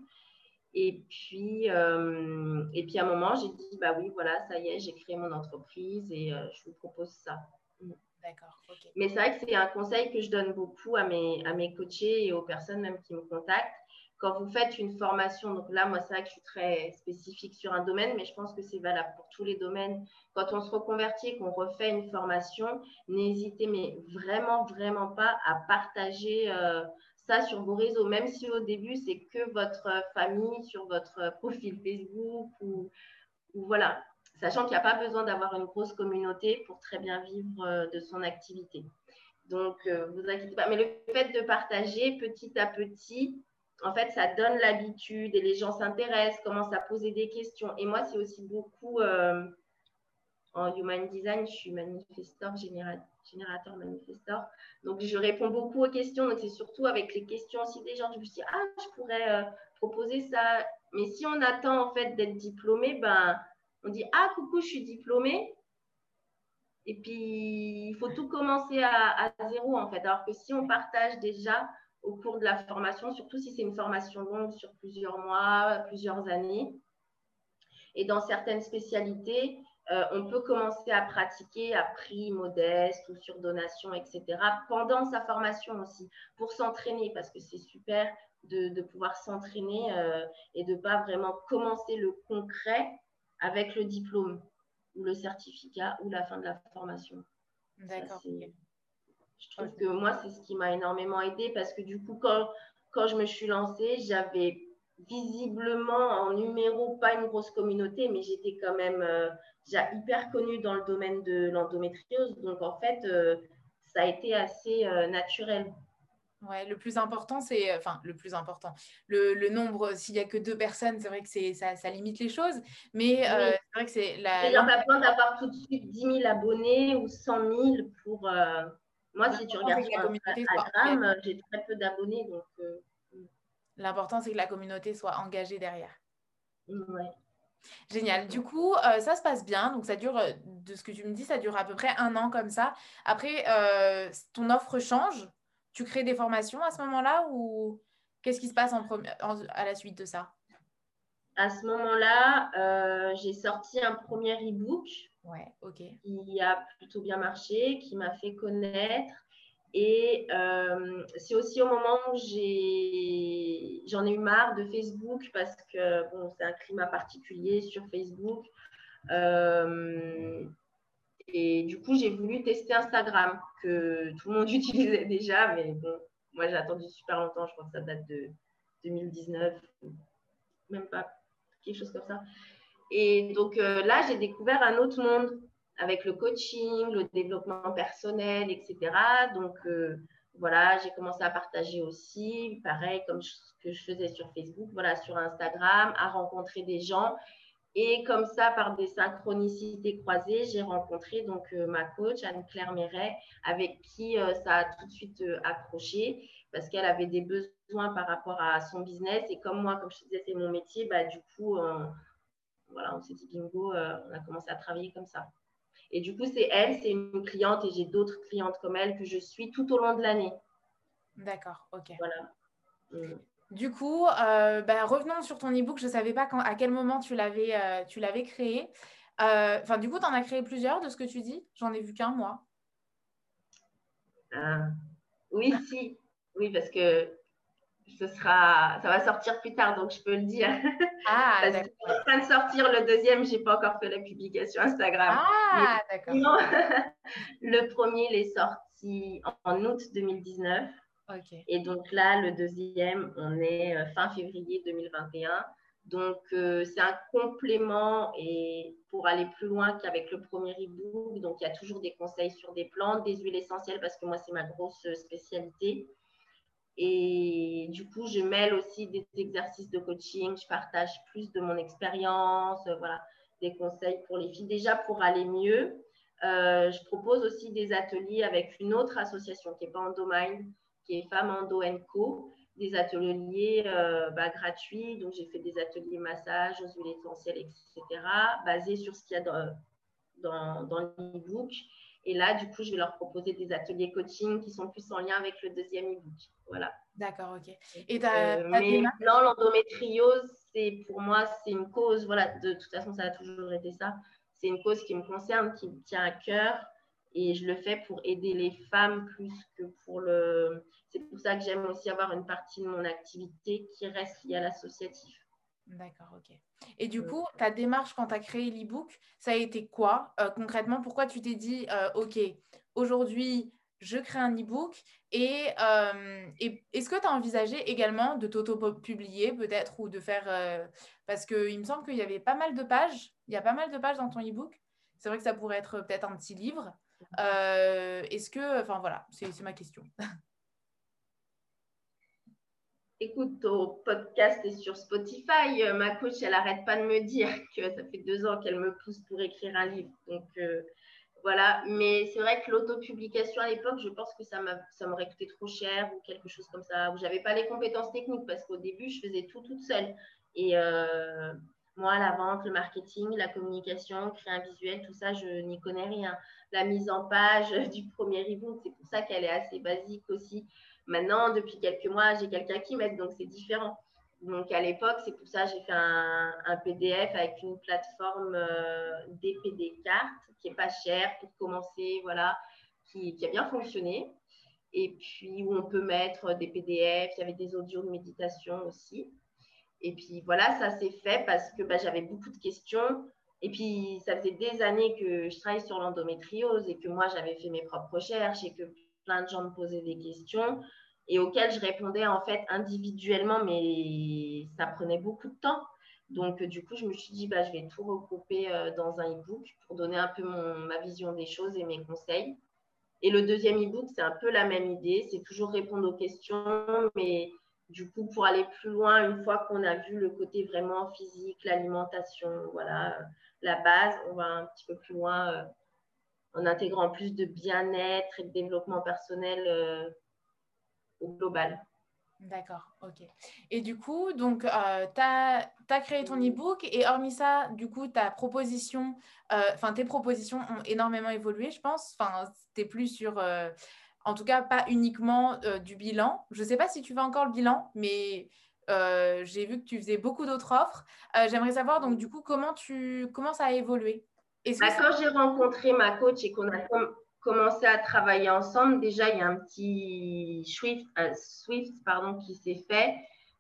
Et puis, euh, et puis à un moment, j'ai dit, bah oui, voilà, ça y est, j'ai créé mon entreprise et euh, je vous propose ça. Mm. D'accord. Mais c'est vrai que c'est un conseil que je donne beaucoup à mes, à mes coachés et aux personnes même qui me contactent. Quand vous faites une formation, donc là, moi, c'est vrai que je suis très spécifique sur un domaine, mais je pense que c'est valable pour tous les domaines. Quand on se reconvertit qu'on refait une formation, n'hésitez mais vraiment, vraiment pas à partager. Euh, sur vos réseaux, même si au début, c'est que votre famille sur votre profil Facebook ou, voilà, sachant qu'il n'y a pas besoin d'avoir une grosse communauté pour très bien vivre euh, de son activité. Donc, euh, vous inquiétez pas. Mais le fait de partager petit à petit, en fait, ça donne l'habitude et les gens s'intéressent, commencent à poser des questions. Et moi, c'est aussi beaucoup euh, en human design, je suis manifesteur, générateur manifesteur. Donc, je réponds beaucoup aux questions. Donc, c'est surtout avec les questions aussi des gens. Je me suis dit, ah, je pourrais euh, proposer ça. Mais si on attend en fait d'être diplômé, ben, on dit, ah, coucou, je suis diplômé. Et puis, il faut tout commencer à, à, zéro en fait. Alors que si on partage déjà au cours de la formation, surtout si c'est une formation longue sur plusieurs mois, plusieurs années, et dans certaines spécialités, euh, on peut commencer à pratiquer à prix modeste ou sur donation, etc. pendant sa formation aussi, pour s'entraîner, parce que c'est super de, pouvoir s'entraîner euh, et de ne pas vraiment commencer le concret avec le diplôme ou le certificat ou la fin de la formation. D'accord. Je trouve que moi, c'est ce qui m'a énormément aidé parce que du coup, quand, quand je me suis lancée, j'avais visiblement en numéro pas une grosse communauté, mais j'étais quand même euh, hyper connue dans le domaine de l'endométriose. Donc en fait, euh, ça a été assez euh, naturel. Ouais, le plus important, c'est, enfin, le plus important, le, nombre, s'il n'y a que deux personnes, c'est vrai que c'est, ça, ça, limite les choses, mais c'est vrai que c'est la. Il n'y a pas besoin d'avoir tout de suite 10 000 abonnés ou 100 000 pour. Moi, si tu regardes sur Instagram, j'ai très peu d'abonnés, donc. L'important, c'est que la communauté soit engagée derrière. Ouais. Génial. Du coup, euh, ça se passe bien. Donc, ça dure, euh, de ce que tu me dis, ça dure à peu près un an comme ça. Après, euh, ton offre change. Tu crées des formations à ce moment-là ou qu'est-ce qui se passe en, à la suite de ça? À ce moment-là, j'ai sorti un premier e-book. Ouais. Qui a plutôt bien marché, qui m'a fait connaître. Et euh, c'est aussi au moment où j'en ai, eu marre de Facebook parce que bon, c'est un climat particulier sur Facebook. Euh, et du coup, j'ai voulu tester Instagram, que tout le monde [LAUGHS] utilisait déjà, mais bon, moi j'ai attendu super longtemps, je crois que ça date de 2019, même pas, quelque chose comme ça. Et donc là, j'ai découvert un autre monde avec le coaching, le développement personnel, etc. Donc voilà, j'ai commencé à partager aussi, pareil comme ce que je faisais sur Facebook, voilà, sur Instagram, à rencontrer des gens. Et comme ça, par des synchronicités croisées, j'ai rencontré donc euh, ma coach Anne-Claire Méret, avec qui euh, ça a tout de suite euh, accroché parce qu'elle avait des besoins par rapport à son business. Et comme moi, comme je disais, c'est mon métier, bah, du coup, voilà, on s'est dit bingo, on a commencé à travailler comme ça. Et du coup, c'est elle, c'est une cliente et j'ai d'autres clientes comme elle que je suis tout au long de l'année. D'accord, ok. Voilà. Mm. Du coup, euh, bah, revenons sur ton e-book. Je ne savais pas à quel moment tu l'avais, euh, créé. Euh, enfin, du coup, tu en as créé plusieurs de ce que tu dis? J'en ai vu qu'un, moi. oui, si. Oui, parce que ce sera, ça va sortir plus tard, donc je peux le dire. [LAUGHS] Ah, Parce que en train de sortir le deuxième, j'ai pas encore fait la publication Instagram. Ah, d'accord. [LAUGHS] le premier, il est sorti en août 2019. Et donc là, le deuxième, on est euh, fin février 2021. Donc, euh, c'est un complément et pour aller plus loin qu'avec le premier e-book. Donc, il y a toujours des conseils sur des plantes, des huiles essentielles parce que moi, c'est ma grosse spécialité. Et du coup, je mêle aussi des exercices de coaching. Je partage plus de mon expérience, euh, voilà, des conseils pour les filles. Déjà, pour aller mieux, je propose aussi des ateliers avec une autre association qui n'est pas en domaine, qui est Femmes Endo Co, des ateliers euh, bah, gratuits. Donc, j'ai fait des ateliers massage aux huiles essentielles, etc., basés sur ce qu'il y a dans, dans, dans l'e-book. Et là, du coup, je vais leur proposer des ateliers coaching qui sont plus en lien avec le deuxième e-book. Voilà. D'accord, ok. Et euh, mais non, l'endométriose, c'est pour moi, c'est une cause. Voilà, de toute façon, ça a toujours été ça. C'est une cause qui me concerne, qui me tient à cœur. Et je le fais pour aider les femmes plus que pour le. C'est pour ça que j'aime aussi avoir une partie de mon activité qui reste liée à l'associatif. D'accord, ok. Et du coup, ta démarche quand tu as créé l'e-book, ça a été quoi euh, concrètement? Pourquoi tu t'es dit, euh, ok, aujourd'hui, je crée un e-book et, euh, et est-ce que tu as envisagé également de t'auto-publier peut-être ou de faire... parce qu'il me semble qu'il y avait pas mal de pages, il y a pas mal de pages dans ton e-book. C'est vrai que ça pourrait être peut-être un petit livre. Euh, est-ce que, enfin voilà, c'est ma question. [LAUGHS] Écoute, ton podcast est sur Spotify. Euh, ma coach, elle n'arrête pas de me dire que ça fait deux ans qu'elle me pousse pour écrire un livre. Donc euh, voilà, mais c'est vrai que l'autopublication à l'époque, je pense que ça m'aurait coûté trop cher ou quelque chose comme ça, où j'avais pas les compétences techniques parce qu'au début, je faisais tout toute seule. Et moi, la vente, le marketing, la communication, créer un visuel, tout ça, je n'y connais rien. La mise en page [LAUGHS] du premier e-book, c'est pour ça qu'elle est assez basique aussi. Maintenant, depuis quelques mois, j'ai quelqu'un qui m'aide, donc c'est différent. Donc à l'époque, c'est pour ça que j'ai fait un, PDF avec une plateforme euh, DPD carte qui est pas chère pour commencer, voilà, qui, qui, a bien fonctionné. Et puis où on peut mettre des PDF, il y avait des audios de méditation aussi. Et puis voilà, ça s'est fait parce que bah, j'avais beaucoup de questions. Et puis, ça faisait des années que je travaille sur l'endométriose et que moi, j'avais fait mes propres recherches et que plein de gens me posaient des questions et auxquelles je répondais en fait individuellement, mais ça prenait beaucoup de temps. Donc, du coup, je me suis dit, bah, je vais tout regrouper euh, dans un e-book pour donner un peu ma vision des choses et mes conseils. Et le deuxième e-book, c'est un peu la même idée. C'est toujours répondre aux questions, mais du coup, pour aller plus loin, une fois qu'on a vu le côté vraiment physique, l'alimentation, voilà, la base, on va un petit peu plus loin euh, en intégrant plus de bien-être et de développement personnel euh, au global. D'accord, ok. Et du coup, donc, euh, tu as, créé ton e-book et hormis ça, du coup, ta proposition, enfin, tes propositions ont énormément évolué, je pense. Enfin, c'était plus sur en tout cas, pas uniquement euh, du bilan. Je ne sais pas si tu fais encore le bilan, mais euh, j'ai vu que tu faisais beaucoup d'autres offres. Euh, j'aimerais savoir, donc, du coup, comment, tu, comment ça a évolué? Bah, Quand j'ai rencontré ma coach et qu'on a commencé à travailler ensemble, déjà, il y a un petit Swift, Swift pardon, qui s'est fait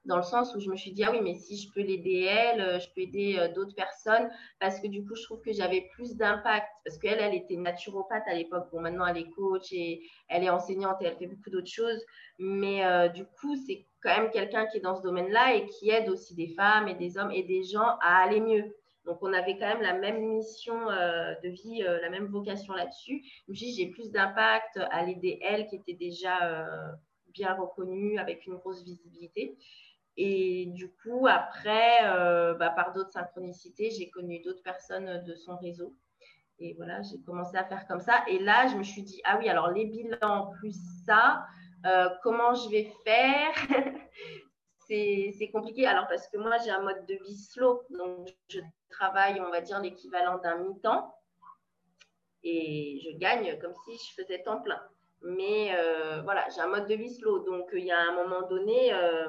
dans le sens où je me suis dit, ah oui, mais si je peux l'aider elle, euh, je peux aider euh, d'autres personnes, parce que du coup, je trouve que j'avais plus d'impact, parce qu'elle, elle était naturopathe à l'époque, bon, maintenant, elle est coach et elle est enseignante et elle fait beaucoup d'autres choses, mais euh, du coup, c'est quand même quelqu'un qui est dans ce domaine-là et qui aide aussi des femmes et des hommes et des gens à aller mieux. Donc, on avait quand même la même mission euh, de vie, euh, la même vocation là-dessus. J'ai plus d'impact à l'aider elle qui était déjà euh, bien reconnue avec une grosse visibilité. Et du coup, après, bah, par d'autres synchronicités, j'ai connu d'autres personnes de son réseau. Et voilà, j'ai commencé à faire comme ça. Et là, je me suis dit, ah oui, alors les bilans plus ça, comment je vais faire? C'est compliqué. Alors, parce que moi, j'ai un mode de vie slow. Donc, je travaille, on va dire, l'équivalent d'un mi-temps. Et je gagne comme si je faisais temps plein. Mais euh, voilà, j'ai un mode de vie slow. Donc, il y a un moment donné, euh,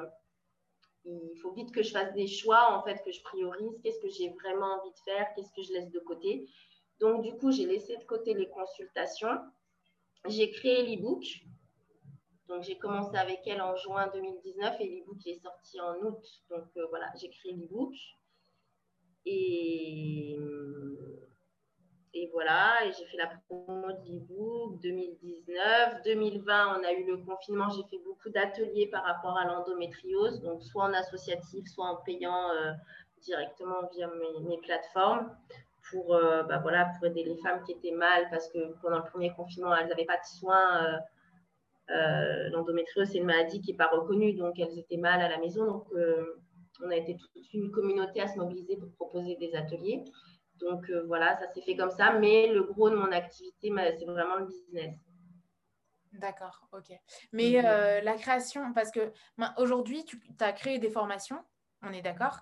il faut vite que je fasse des choix, en fait, que je priorise. Qu'est-ce que j'ai vraiment envie de faire? Qu'est-ce que je laisse de côté? Donc, du coup, j'ai laissé de côté les consultations. J'ai créé l'e-book donc, j'ai commencé avec elle en juin 2019 et l'e-book est sorti en août. Donc, euh, voilà, j'ai créé l'e-book. Et, et voilà, et j'ai fait la promo de l'e-book 2019. 2020, on a eu le confinement. J'ai fait beaucoup d'ateliers par rapport à l'endométriose, donc soit en associatif, soit en payant euh, directement via mes, plateformes pour, euh, bah, voilà, pour aider les femmes qui étaient mal parce que pendant le premier confinement, elles n'avaient pas de soins euh, l'endométriose, c'est une maladie qui n'est pas reconnue, donc elles étaient mal à la maison. Donc, euh, on a été toute une communauté à se mobiliser pour proposer des ateliers. Donc, euh, voilà, ça s'est fait comme ça. Mais le gros de mon activité, c'est vraiment le business. D'accord, ok. Mais mhm. la création, parce que aujourd'hui, tu as créé des formations, on est d'accord?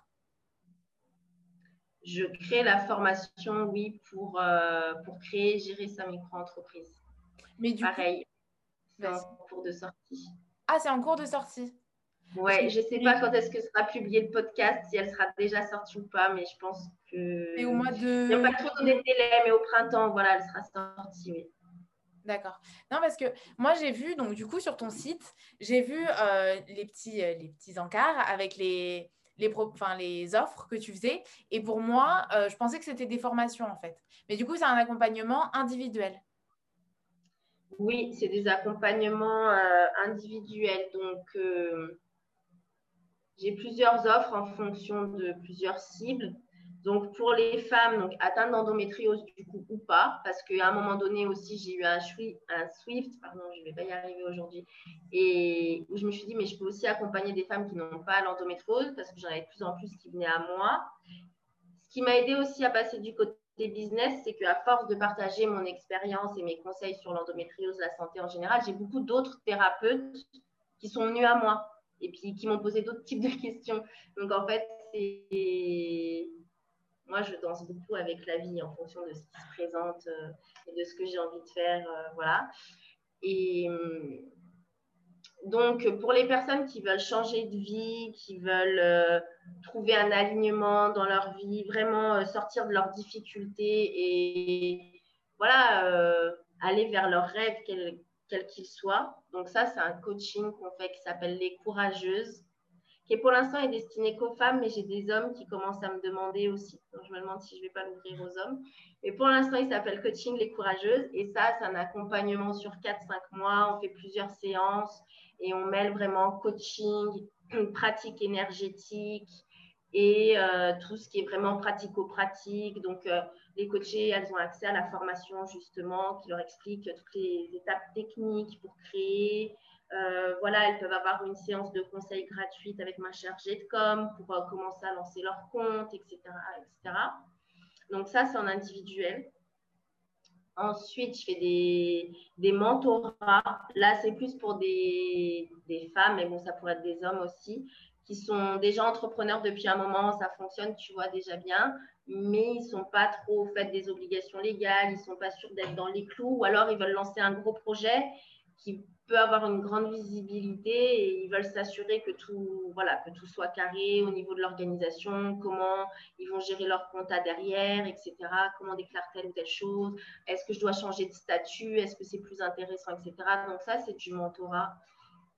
Je crée la formation, oui, pour, pour créer, gérer sa micro-entreprise. Mais du Pareil, c'est en cours de sortie. Ah, c'est en cours de sortie. Ouais, je ne sais pas quand est-ce que sera publié le podcast, si elle sera déjà sortie ou pas, mais je pense que. Et au mois de. Il n'y a pas trop de délai, mais au printemps, voilà, elle sera sortie, oui. D'accord. Non, parce que moi, j'ai vu, donc du coup, sur ton site, j'ai vu euh, les, petits, euh, les petits encarts avec les, les, enfin, les offres que tu faisais. Et pour moi, euh, je pensais que c'était des formations, en fait. Mais du coup, c'est un accompagnement individuel. Oui, c'est des accompagnements euh, individuels. Donc, euh, j'ai plusieurs offres en fonction de plusieurs cibles. Donc, pour les femmes donc, atteintes d'endométriose, du coup, ou pas, parce qu'à un moment donné aussi, j'ai eu un, Swift, pardon, je ne vais pas y arriver aujourd'hui, et où je me suis dit, mais je peux aussi accompagner des femmes qui n'ont pas l'endométriose, parce que j'en avais de plus en plus qui venaient à moi. Ce qui m'a aidé aussi à passer du côté business, c'est qu'à force de partager mon expérience et mes conseils sur l'endométriose, la santé en général, j'ai beaucoup d'autres thérapeutes qui sont venus à moi et puis qui m'ont posé d'autres types de questions. Donc en fait, c'est moi, je danse beaucoup avec la vie en fonction de ce qui se présente euh, et de ce que j'ai envie de faire. Euh, voilà. Et hum, donc, pour les personnes qui veulent changer de vie, qui veulent euh, trouver un alignement dans leur vie, vraiment euh, sortir de leurs difficultés et voilà, euh, aller vers leurs rêves, quels qu'ils soient. Donc, ça, c'est un coaching qu'on fait qui s'appelle Les Courageuses, qui pour l'instant est destiné qu'aux femmes, mais j'ai des hommes qui commencent à me demander aussi. Donc, je me demande si je ne vais pas l'ouvrir aux hommes. Mais pour l'instant, il s'appelle Coaching Les Courageuses. Et ça, c'est un accompagnement sur 4-5 mois. On fait plusieurs séances et on mêle vraiment coaching, [CLEARS THROAT] pratique énergétique et euh, tout ce qui est vraiment pratico-pratique. Donc, euh, les coachés, elles ont accès à la formation justement qui leur explique toutes les étapes techniques pour créer. Euh, voilà, elles peuvent avoir une séance de conseil gratuite avec ma chargée de pour commencer à lancer leur compte, etc. etc. Donc, ça, c'est en individuel. Ensuite, je fais des, des mentorats. Là, c'est plus pour des, des, femmes, mais bon, ça pourrait être des hommes aussi, qui sont déjà entrepreneurs depuis un moment, ça fonctionne, tu vois déjà bien, mais ils ne sont pas trop au fait des obligations légales, ils ne sont pas sûrs d'être dans les clous, ou alors ils veulent lancer un gros projet qui peut avoir une grande visibilité et ils veulent s'assurer que tout, voilà, que tout soit carré au niveau de l'organisation, comment ils vont gérer leur compta derrière, etc. Comment déclare telle ou telle chose, est-ce que je dois changer de statut, est-ce que c'est plus intéressant, etc. Donc ça, c'est du mentorat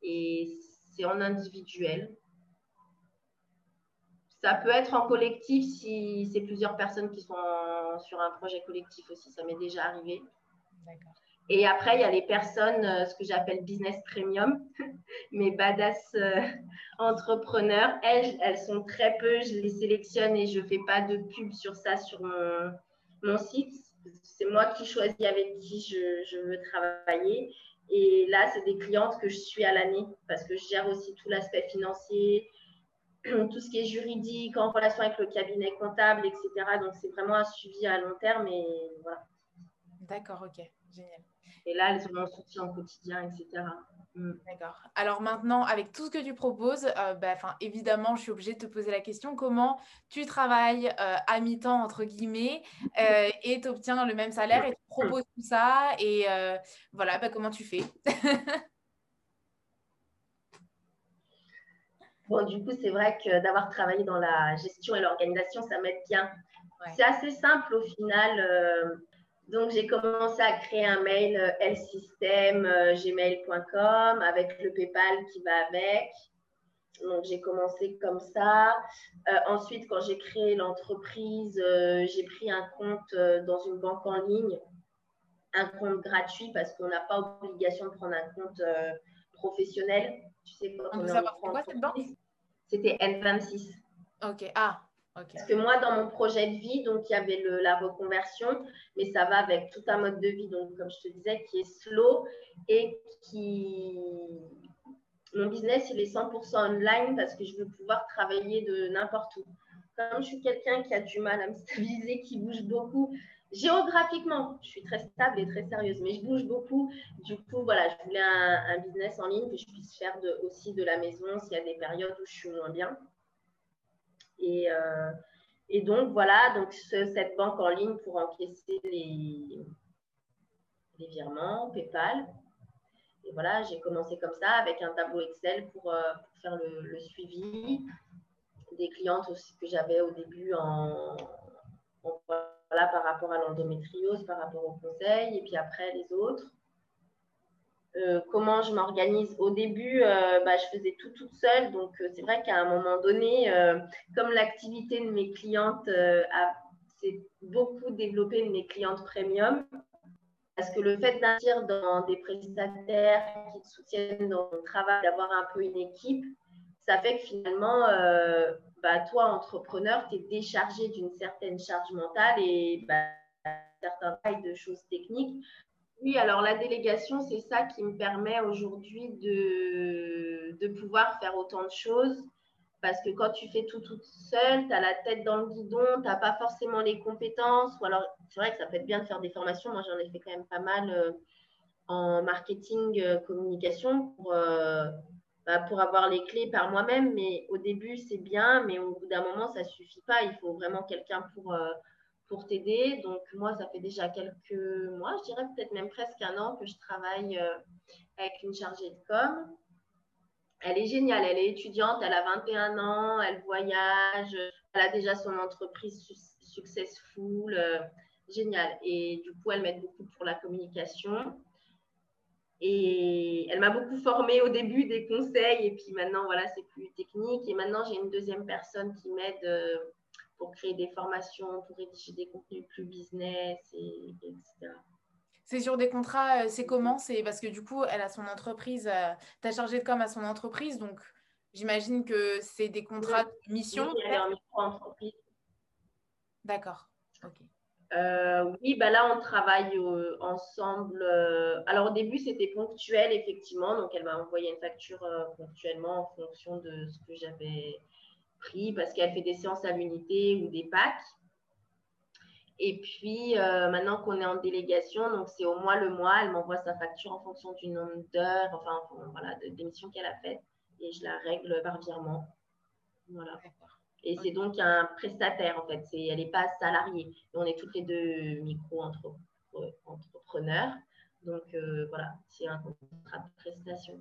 et c'est en individuel. Ça peut être en collectif si c'est plusieurs personnes qui sont sur un projet collectif aussi. Ça m'est déjà arrivé. D'accord. Et après, il y a les personnes, euh, ce que j'appelle business premium, [LAUGHS] mes badass euh, entrepreneurs. Elles, elles sont très peu, je les sélectionne et je ne fais pas de pub sur ça sur mon, site. C'est moi qui choisis avec qui je, je veux travailler. Et là, c'est des clientes que je suis à l'année parce que je gère aussi tout l'aspect financier, [CLEARS THROAT] tout ce qui est juridique, en relation avec le cabinet comptable, etc. Donc, c'est vraiment un suivi à long terme. Et voilà. D'accord, ok, génial. Et là, elles ont mon soutien au quotidien, etc. Mm. D'accord. Alors maintenant, avec tout ce que tu proposes, euh, bah, évidemment, je suis obligée de te poser la question comment tu travailles euh, à mi-temps, entre guillemets, euh, et tu obtiens le même salaire et tu proposes tout ça. Et voilà, bah, comment tu fais? [LAUGHS] Bon, du coup, c'est vrai que d'avoir travaillé dans la gestion et l'organisation, ça m'aide bien. C'est assez simple au final donc, j'ai commencé à créer un mail euh, lsystem euh, gmail.com avec le PayPal qui va avec. Donc, j'ai commencé comme ça. Euh, ensuite, quand j'ai créé l'entreprise, j'ai pris un compte dans une banque en ligne, un compte gratuit parce qu'on n'a pas obligation de prendre un compte professionnel. Tu sais, quand on, on quoi cette banque? C'était N26. Ok. Ah, parce que moi, dans mon projet de vie, donc il y avait la reconversion, mais ça va avec tout un mode de vie, donc comme je te disais, qui est slow et qui. Mon business, il est 100% online parce que je veux pouvoir travailler de n'importe où. Comme je suis quelqu'un qui a du mal à me stabiliser, qui bouge beaucoup, géographiquement, je suis très stable et très sérieuse, mais je bouge beaucoup. Du coup, voilà, je voulais un, business en ligne que je puisse faire aussi de la maison s'il y a des périodes où je suis moins bien. Et, euh, et donc, voilà, donc cette banque en ligne pour encaisser les, virements, PayPal. Et voilà, j'ai commencé comme ça avec un tableau Excel pour, euh, faire le, suivi des clientes que j'avais au début en, voilà, par rapport à l'endométriose, par rapport au conseil, et puis après les autres. Euh, comment je m'organise. Au début, euh, bah, je faisais tout toute seule. Donc, euh, c'est vrai qu'à un moment donné, comme l'activité de mes clientes s'est beaucoup développée de mes clientes premium, parce que le fait d'investir dans des prestataires qui te soutiennent dans ton travail, d'avoir un peu une équipe, ça fait que finalement, bah, toi, entrepreneur, tu es déchargé d'une certaine charge mentale et bah, certains tailles de choses techniques oui, alors la délégation, c'est ça qui me permet aujourd'hui de, de pouvoir faire autant de choses. Parce que quand tu fais tout toute seule, tu as la tête dans le guidon, tu n'as pas forcément les compétences. Ou alors, c'est vrai que ça peut être bien de faire des formations. Moi, j'en ai fait quand même pas mal euh, en marketing, euh, communication pour, euh, bah, pour avoir les clés par moi-même. Mais au début, c'est bien, mais au bout d'un moment, ça ne suffit pas. Il faut vraiment quelqu'un pour pour t'aider. Donc, moi, ça fait déjà quelques mois, je dirais peut-être même presque un an que je travaille euh, avec une chargée de com. Elle est géniale, elle est étudiante, elle a 21 ans, elle voyage, elle a déjà son entreprise successful, euh, génial. Et du coup, elle m'aide beaucoup pour la communication. Et elle m'a beaucoup formée au début des conseils, et puis maintenant, voilà, c'est plus technique. Et maintenant, j'ai une deuxième personne qui m'aide. Euh, pour créer des formations, pour rédiger des contenus plus business, et, etc. C'est sur des contrats, euh, c'est comment? C'est parce que du coup, elle a son entreprise, euh, tu as chargé de com à son entreprise, donc j'imagine que c'est des contrats de mission. Oui, elle est en micro-entreprise. D'accord, ok. Euh, oui, bah là, on travaille ensemble. alors, au début, c'était ponctuel, effectivement. Donc, elle m'a envoyé une facture ponctuellement en fonction de ce que j'avais parce qu'elle fait des séances à l'unité ou des packs. Et puis, euh, maintenant qu'on est en délégation, donc c'est au mois le mois, elle m'envoie sa facture en fonction du nombre d'heures, enfin, voilà, d'émissions qu'elle a faites, et je la règle par virement. Voilà. Et c'est donc un prestataire, en fait. elle n'est pas salariée. On est toutes les deux micro-entrepreneurs. Donc, euh, voilà, c'est un contrat de prestation.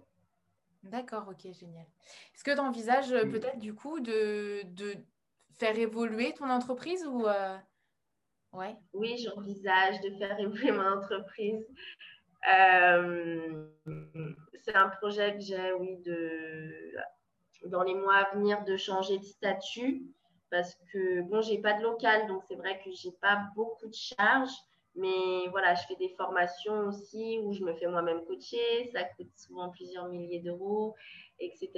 D'accord, ok, génial. Est-ce que tu envisages euh, peut-être du coup de, faire évoluer ton entreprise ou euh, ouais? Oui, j'envisage de faire évoluer mon entreprise. Euh, c'est un projet que j'ai, oui, de, dans les mois à venir, de changer de statut parce que, bon, j'ai pas de local, donc c'est vrai que j'ai pas beaucoup de charges, Mais voilà, je fais des formations aussi où je me fais moi-même coacher. Ça coûte souvent plusieurs milliers d'euros, etc.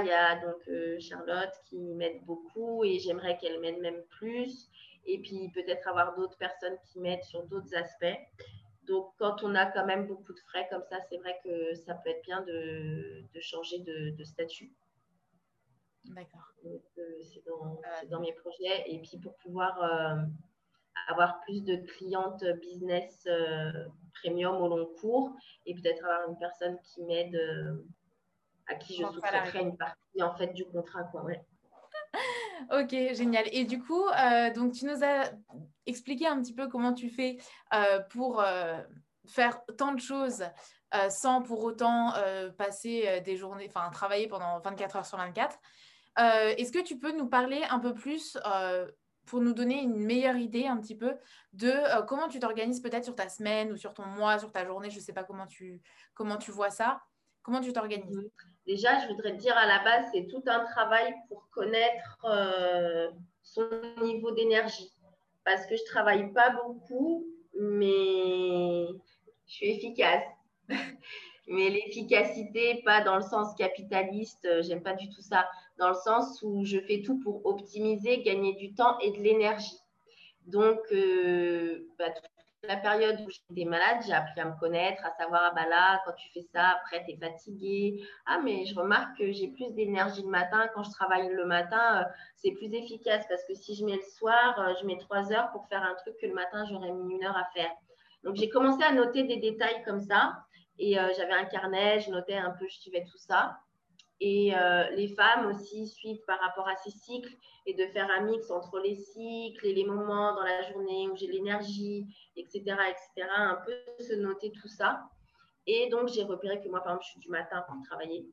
Il y a donc euh, Charlotte qui m'aide beaucoup et j'aimerais qu'elle m'aide même plus. Et puis peut-être avoir d'autres personnes qui m'aident sur d'autres aspects. Donc, quand on a quand même beaucoup de frais comme ça, c'est vrai que ça peut être bien de, changer de, statut. D'accord. Euh, c'est dans, mes projets. Et puis, pour pouvoir euh, avoir plus de clientes business euh, premium au long cours et peut-être avoir une personne qui m'aide, à qui je sous-traiterai une partie en fait du contrat. Quoi, ouais. [LAUGHS] ok, génial. Et du coup, donc tu nous as expliqué un petit peu comment tu fais pour faire tant de choses sans pour autant passer des journées, enfin travailler pendant 24 heures sur 24. Est-ce que tu peux nous parler un peu plus pour nous donner une meilleure idée un petit peu de comment tu t'organises peut-être sur ta semaine ou sur ton mois, sur ta journée, je ne sais pas comment tu, comment tu vois ça. Comment tu t'organises? Déjà, je voudrais te dire à la base, c'est tout un travail pour connaître son niveau d'énergie. Parce que je ne travaille pas beaucoup, mais je suis efficace. [LAUGHS] mais l'efficacité, pas dans le sens capitaliste, euh, j'aime pas du tout ça, dans le sens où je fais tout pour optimiser, gagner du temps et de l'énergie. Donc, euh, bah, la période où j'étais malade, j'ai appris à me connaître, à savoir, ah bah là, quand tu fais ça, après, tu es fatigué. Ah, mais je remarque que j'ai plus d'énergie le matin. Quand je travaille le matin, euh, c'est plus efficace parce que si je mets le soir, je mets trois heures pour faire un truc que le matin, j'aurais mis une heure à faire. Donc, j'ai commencé à noter des détails comme ça. Et euh, j'avais un carnet, je notais un peu, je suivais tout ça. Et euh, les femmes aussi suivent par rapport à ces cycles et de faire un mix entre les cycles et les moments dans la journée où j'ai l'énergie, etc., etc. Un peu se noter tout ça. Et donc, j'ai repéré que moi, par exemple, je suis du matin pour travailler.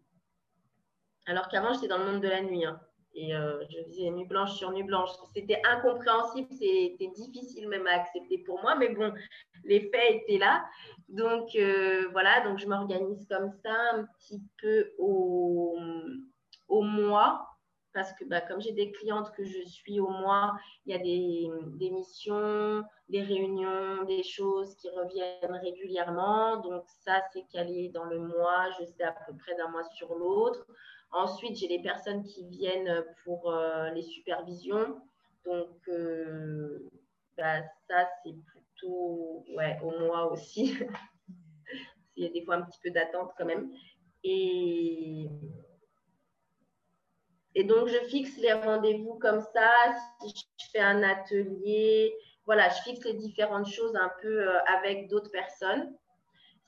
Alors qu'avant, j'étais dans le monde de la nuit. Hein. Et euh, je faisais nuit blanche sur nuit blanche. C'était incompréhensible, c'était difficile même à accepter pour moi, mais bon, les faits étaient là. Donc euh, voilà, donc je m'organise comme ça un petit peu au, au mois, parce que bah, comme j'ai des clientes que je suis au mois, il y a des, des missions, des réunions, des choses qui reviennent régulièrement. Donc ça, c'est calé dans le mois, je sais à peu près d'un mois sur l'autre. Ensuite, j'ai les personnes qui viennent pour euh, les supervisions. Donc, euh, bah, ça, c'est plutôt au mois aussi. [LAUGHS] Il y a des fois un petit peu d'attente quand même. Et, et donc, je fixe les rendez-vous comme ça. Si je fais un atelier, voilà, je fixe les différentes choses un peu euh, avec d'autres personnes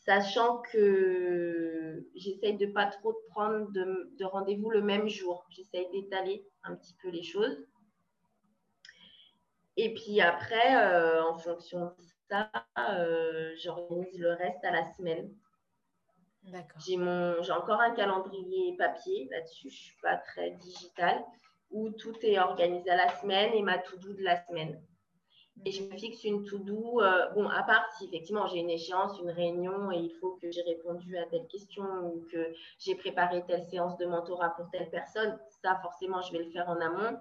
sachant que j'essaye de pas trop prendre de, rendez-vous le même jour. J'essaye d'étaler un petit peu les choses. Et puis après, euh, en fonction de ça, euh, j'organise le reste à la semaine. J'ai, j'ai encore un calendrier papier là-dessus, je ne suis pas très digitale, où tout est organisé à la semaine et ma to-do de la semaine et je fixe une to-do. Euh, bon, à part si effectivement j'ai une échéance, une réunion et il faut que j'ai répondu à telle question ou que j'ai préparé telle séance de mentorat pour telle personne, ça forcément je vais le faire en amont.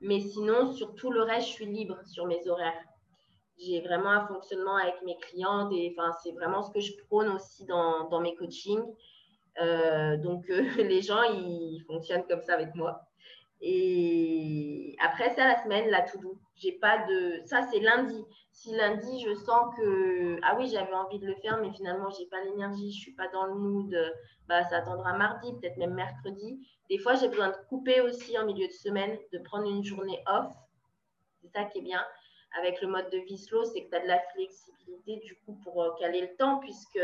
Mais sinon, sur tout le reste, je suis libre sur mes horaires. J'ai vraiment un fonctionnement avec mes clientes et enfin, c'est vraiment ce que je prône aussi dans, mes coachings. Euh, donc, euh, [LAUGHS] les gens, ils fonctionnent comme ça avec moi. Et après, c'est la semaine, la to-do. J'ai pas de. Ça, c'est lundi. Si lundi, je sens que. Ah oui, j'avais envie de le faire, mais finalement, j'ai pas l'énergie, je suis pas dans le mood, bah, ça attendra mardi, peut-être même mercredi. Des fois, j'ai besoin de couper aussi en milieu de semaine, de prendre une journée off. C'est ça qui est bien. Avec le mode de vie slow, c'est que tu as de la flexibilité du coup pour euh, caler le temps, puisque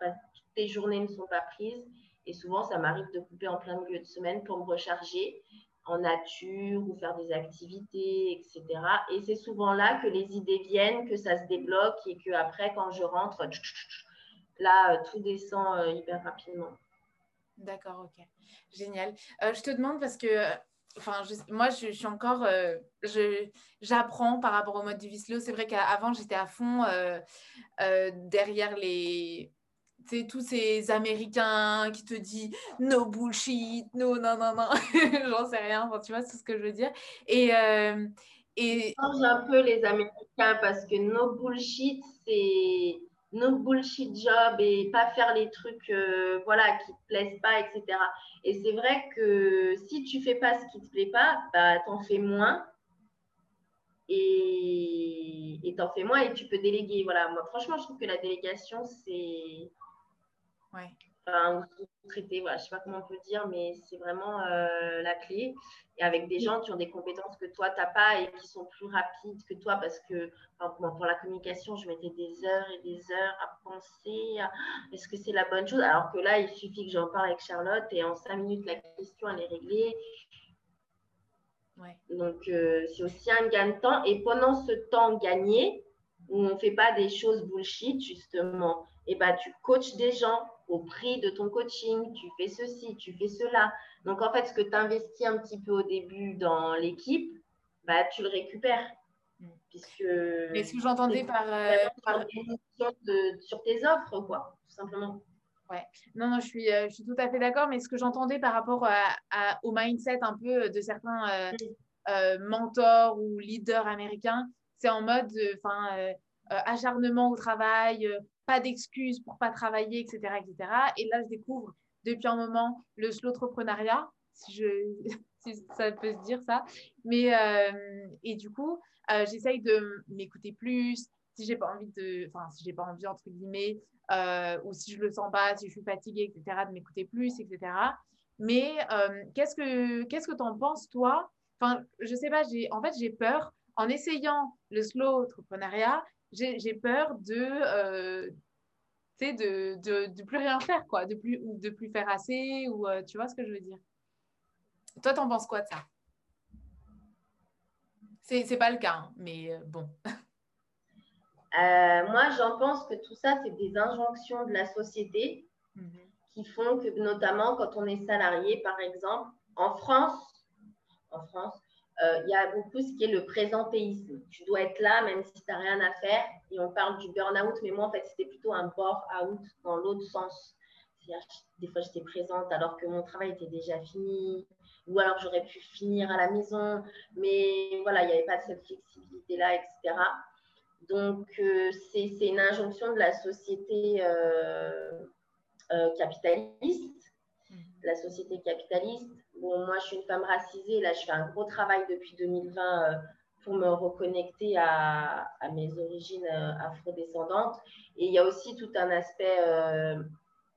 bah, toutes tes journées ne sont pas prises. Et souvent, ça m'arrive de couper en plein milieu de semaine pour me recharger en nature ou faire des activités, etc. Et c'est souvent là que les idées viennent, que ça se débloque et que après, quand je rentre, [TSK] là, euh, tout descend euh, hyper rapidement. D'accord, ok. Génial. Euh, je te demande parce que enfin, moi, je, suis encore, j'apprends par rapport au mode du Vislo. C'est vrai qu'avant, j'étais à fond derrière les, c'est tous ces Américains qui te disent no bullshit, no, non, non, non, [LAUGHS] j'en sais rien, tu vois, c'est ce que je veux dire. Et, euh, Et... change un peu les Américains parce que no bullshit, c'est no bullshit job et pas faire les trucs euh, voilà, qui te plaisent pas, etc. Et c'est vrai que si tu fais pas ce qui te plaît pas, bah, t'en fais moins et t'en fais moins et tu peux déléguer. Voilà, moi franchement, je trouve que la délégation, c'est. Ouais enfin, traiter voilà, je sais pas comment on peut dire, mais c'est vraiment euh, la clé. Et avec des gens qui ont des compétences que toi, tu n'as pas et qui sont plus rapides que toi, parce que pour la communication, je mettais des heures et des heures à penser, est-ce que c'est la bonne chose? Alors que là, il suffit que j'en parle avec Charlotte et en cinq minutes, la question, elle est réglée. Ouais. Donc, euh, c'est aussi un gain de temps. Et pendant ce temps gagné, où on ne fait pas des choses bullshit, justement, et eh ben, tu coaches des gens au prix de ton coaching, tu fais ceci, tu fais cela. Donc, en fait, ce que tu investis un petit peu au début dans l'équipe, bah, tu le récupères. Mm. Puisque. Mais ce que j'entendais par. Euh, par... sur tes offres, quoi, tout simplement. Ouais, non, non, je suis, euh, je suis tout à fait d'accord, mais ce que j'entendais par rapport à, au mindset un peu de certains euh, mm. mentors ou leaders américains, c'est en mode enfin acharnement au travail, pas d'excuses pour pas travailler, etc., etc. Et là, je découvre depuis un moment le slow entrepreneuriat, si, je, [LAUGHS] ça peut se dire ça. Mais, euh, et du coup, euh, j'essaye de m'écouter plus. Si j'ai pas envie de, enfin, si j'ai pas envie, entre guillemets, euh, ou si je le sens pas, si je suis fatiguée, etc., de m'écouter plus, etc. Mais qu'est-ce que qu'est-ce que tu en penses, toi? Enfin, je sais pas, j'ai, en fait, j'ai peur, en essayant le slow entrepreneuriat, j'ai peur de, euh, de, de, de, plus rien faire, quoi, de plus, ou de plus faire assez, ou euh, tu vois ce que je veux dire? Toi, t'en penses quoi de ça? C'est pas le cas, hein, mais euh, bon. [LAUGHS] moi, j'en pense que tout ça, c'est des injonctions de la société mhm. qui font que, notamment quand on est salarié, par exemple, en France, en France, il y a beaucoup ce qui est le présentéisme. Tu dois être là même si tu n'as rien à faire. Et on parle du burn-out, mais moi, en fait, c'était plutôt un bore-out dans l'autre sens. Des fois, j'étais présente alors que mon travail était déjà fini, ou alors j'aurais pu finir à la maison, mais voilà, il n'y avait pas cette flexibilité-là, etc. Donc, euh, c'est une injonction de la société euh, capitaliste. Mmh. La société capitaliste Bon, moi, je suis une femme racisée. Là, je fais un gros travail depuis 2020 euh, pour me reconnecter à, mes origines euh, afrodescendantes. Et il y a aussi tout un aspect euh,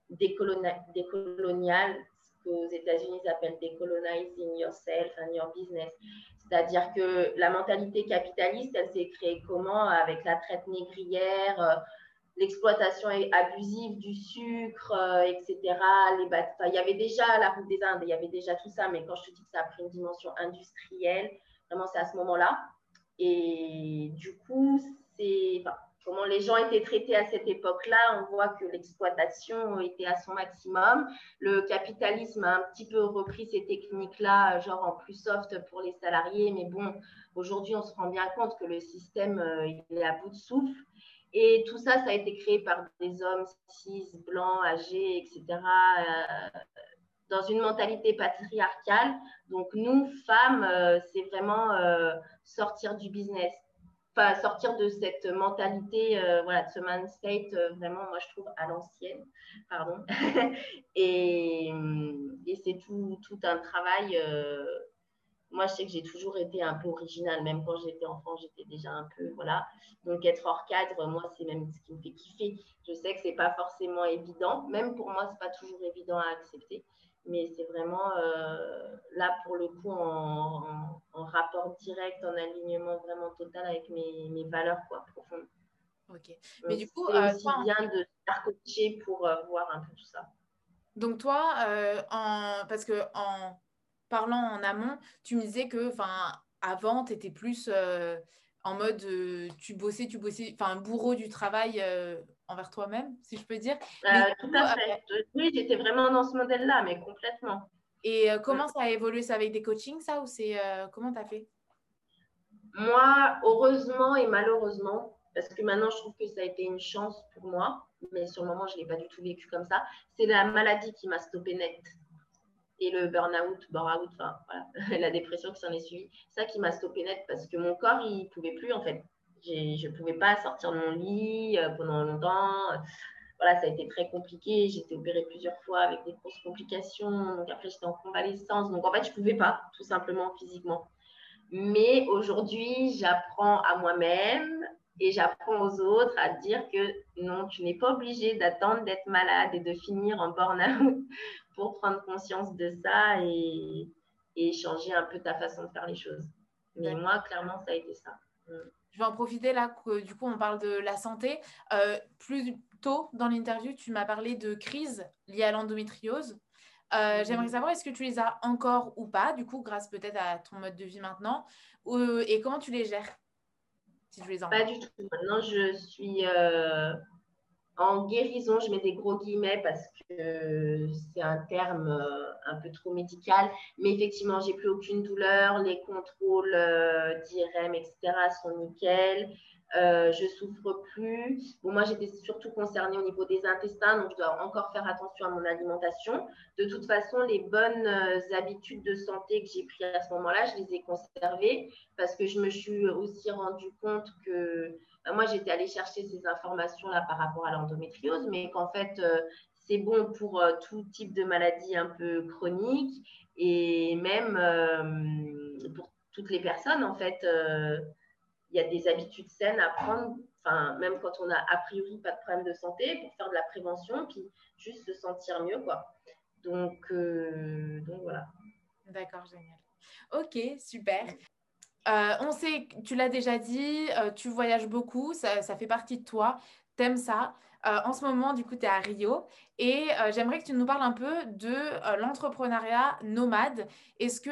décolonial, ce qu'aux États-Unis ils appellent decolonizing yourself and your business. C'est-à-dire que la mentalité capitaliste, elle s'est créée comment? Avec la traite négrière l'exploitation abusive du sucre, euh, etc. Il y avait déjà la route des Indes, il y avait déjà tout ça, mais quand je te dis que ça a pris une dimension industrielle, vraiment c'est à ce moment-là. Et du coup, c'est comment les gens étaient traités à cette époque-là. On voit que l'exploitation était à son maximum. Le capitalisme a un petit peu repris ces techniques-là, genre en plus soft pour les salariés, mais bon, aujourd'hui, on se rend bien compte que le système euh, il est à bout de souffle. Et tout ça, ça a été créé par des hommes cis, blancs, âgés, etc., euh, dans une mentalité patriarcale. Donc, nous, femmes, euh, c'est vraiment euh, sortir du business, enfin, sortir de cette mentalité, voilà, de ce man state, vraiment, moi, je trouve, à l'ancienne. Pardon. [LAUGHS] et, et c'est tout, tout, un travail moi, je sais que j'ai toujours été un peu originale, même quand j'étais enfant, j'étais déjà un peu, voilà. Donc, être hors cadre, moi, c'est même ce qui me fait kiffer. Je sais que c'est pas forcément évident, même pour moi, c'est pas toujours évident à accepter, mais c'est vraiment euh, là, pour le coup, en, rapport direct, en alignement vraiment total avec mes, mes valeurs, quoi, profondes. Ok. Mais du coup, c'est euh, aussi bien de faire coacher pour euh, voir un peu tout ça. Donc, toi, en... parce que en parlant en amont, tu me disais que avant, tu étais plus euh, en mode euh, tu bossais, tu bossais, enfin, bourreau du travail euh, envers toi-même, si je peux dire. tout à fait. Oui, j'étais vraiment dans ce modèle-là, mais complètement. Et comment ça a évolué? C'est avec des coachings, ça Ou c'est comment tu as fait? Moi, heureusement et malheureusement, parce que maintenant, je trouve que ça a été une chance pour moi, mais sur le moment, je ne l'ai pas du tout vécu comme ça. C'est la maladie qui m'a stoppé net. Et le burn-out, voilà, [LAUGHS] la dépression qui s'en est suivie. Ça qui m'a stoppé net parce que mon corps, il ne pouvait plus en fait. Je ne pouvais pas sortir de mon lit euh, pendant longtemps. Voilà, ça a été très compliqué. J'ai été opérée plusieurs fois avec des grosses complications. Donc après, j'étais en convalescence. Donc en fait, je ne pouvais pas, tout simplement physiquement. Mais aujourd'hui, j'apprends à moi-même et j'apprends aux autres à dire que non, tu n'es pas obligé d'attendre d'être malade et de finir en burn-out pour prendre conscience de ça et, changer un peu ta façon de faire les choses. Mais moi, clairement, ça a été ça. Mm. Je vais en profiter là que du coup on parle de la santé. Euh, plus tôt dans l'interview, tu m'as parlé de crise liée à l'endométriose. Euh. J'aimerais savoir est-ce que tu les as encore ou pas, du coup, grâce peut-être à ton mode de vie maintenant, et comment tu les gères si je les Pas du tout. Maintenant, je suis euh, en guérison, je mets des gros guillemets parce que c'est un terme euh, un peu trop médical, mais effectivement, j'ai plus aucune douleur, les contrôles euh, d'IRM, etc. sont nickel. Euh, je souffre plus. Moi, j'étais surtout concernée au niveau des intestins, donc je dois encore faire attention à mon alimentation. De toute façon, les bonnes habitudes de santé que j'ai prises à ce moment-là, je les ai conservées parce que je me suis aussi rendu compte que bah, moi, j'étais allée chercher ces informations-là par rapport à l'endométriose, mais qu'en fait, euh, c'est bon pour euh, tout type de maladie un peu chronique et même euh, pour toutes les personnes, en fait, il y a des habitudes saines à prendre, enfin, même quand on a a priori pas de problème de santé, pour faire de la prévention, puis juste se sentir mieux, quoi. Donc, donc voilà. D'accord, génial. Ok, super. Euh, on sait, tu l'as déjà dit, euh, tu voyages beaucoup, ça, fait partie de toi, t'aimes ça. Euh, en ce moment, du coup, tu es à Rio et j'aimerais que tu nous parles un peu de l'entrepreneuriat nomade. Est-ce que,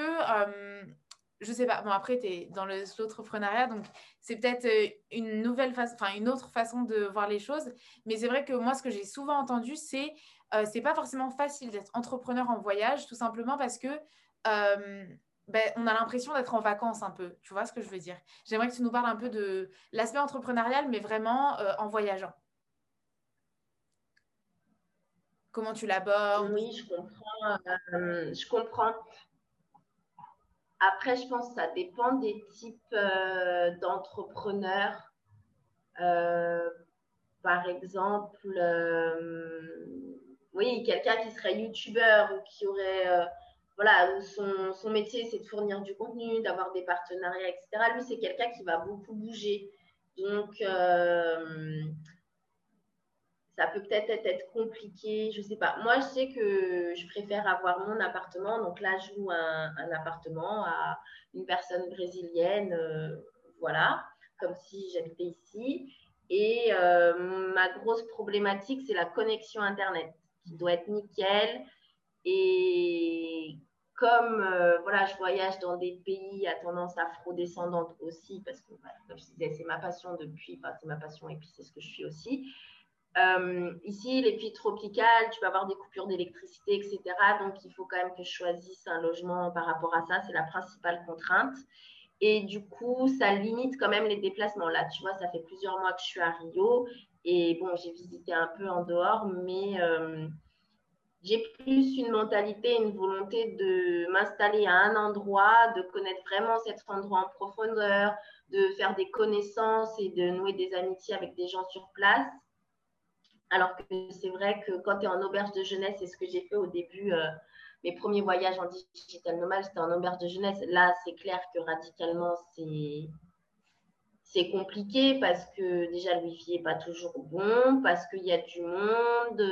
je sais pas, bon, après, tu es dans l'entrepreneuriat, donc c'est peut-être une nouvelle façon, enfin, une autre façon de voir les choses. Mais c'est vrai que moi, ce que j'ai souvent entendu, c'est c'est pas forcément facile d'être entrepreneur en voyage, tout simplement parce que ben, on a l'impression d'être en vacances un peu. Tu vois ce que je veux dire? J'aimerais que tu nous parles un peu de l'aspect entrepreneurial, mais vraiment euh, en voyageant. Comment tu l'abordes? Oui, je comprends. Euh, je comprends. Après, je pense que ça dépend des types euh, d'entrepreneurs. par exemple, oui, quelqu'un qui serait youtubeur ou qui aurait voilà, son, son métier, c'est de fournir du contenu, d'avoir des partenariats, etc. Lui, c'est quelqu'un qui va beaucoup bouger. Donc, euh, ça peut peut-être être, compliqué, je ne sais pas. Moi, je sais que je préfère avoir mon appartement. Donc là, je loue un, appartement à une personne brésilienne, euh, voilà, comme si j'habitais ici. Et euh, ma grosse problématique, c'est la connexion Internet, qui doit être nickel. Et comme euh, voilà, je voyage dans des pays à tendance afro-descendante aussi, parce que comme je disais, c'est ma passion depuis, c'est ma passion et puis c'est ce que je suis aussi. Euh, ici, les pays tropicales, tu vas avoir des coupures d'électricité, etc. Donc, il faut quand même que je choisisse un logement par rapport à ça. C'est la principale contrainte. Et du coup, ça limite quand même les déplacements. Là, tu vois, ça fait plusieurs mois que je suis à Rio. Et bon, j'ai visité un peu en dehors, mais euh, j'ai plus une mentalité, une volonté de m'installer à un endroit, de connaître vraiment cet endroit en profondeur, de faire des connaissances et de nouer des amitiés avec des gens sur place. Alors que c'est vrai que quand tu es en auberge de jeunesse, c'est ce que j'ai fait au début, euh, mes premiers voyages en digital nomade, c'était en auberge de jeunesse. Là, c'est clair que radicalement, c'est compliqué parce que déjà le wifi n'est pas toujours bon, parce qu'il y a du monde,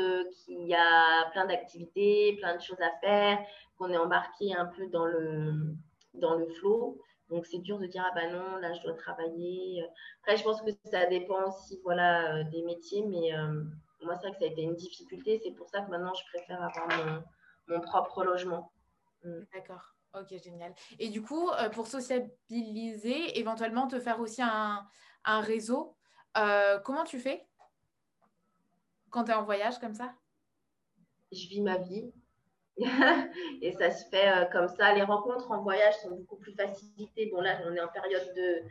qu'il y a plein d'activités, plein de choses à faire, qu'on est embarqué un peu dans le, dans le flow. Donc c'est dur de dire ah bah non, là je dois travailler. Après je pense que ça dépend aussi voilà euh, des métiers, mais euh, moi c'est vrai que ça a été une difficulté. C'est pour ça que maintenant je préfère avoir mon, mon propre logement. Mm. D'accord. Ok, génial. Et du coup, euh, pour sociabiliser, éventuellement te faire aussi un, réseau, euh, comment tu fais quand tu es en voyage comme ça? Je vis ma vie. [LAUGHS] et ça se fait euh, comme ça. Les rencontres en voyage sont beaucoup plus facilitées. Bon, là, on est en période de,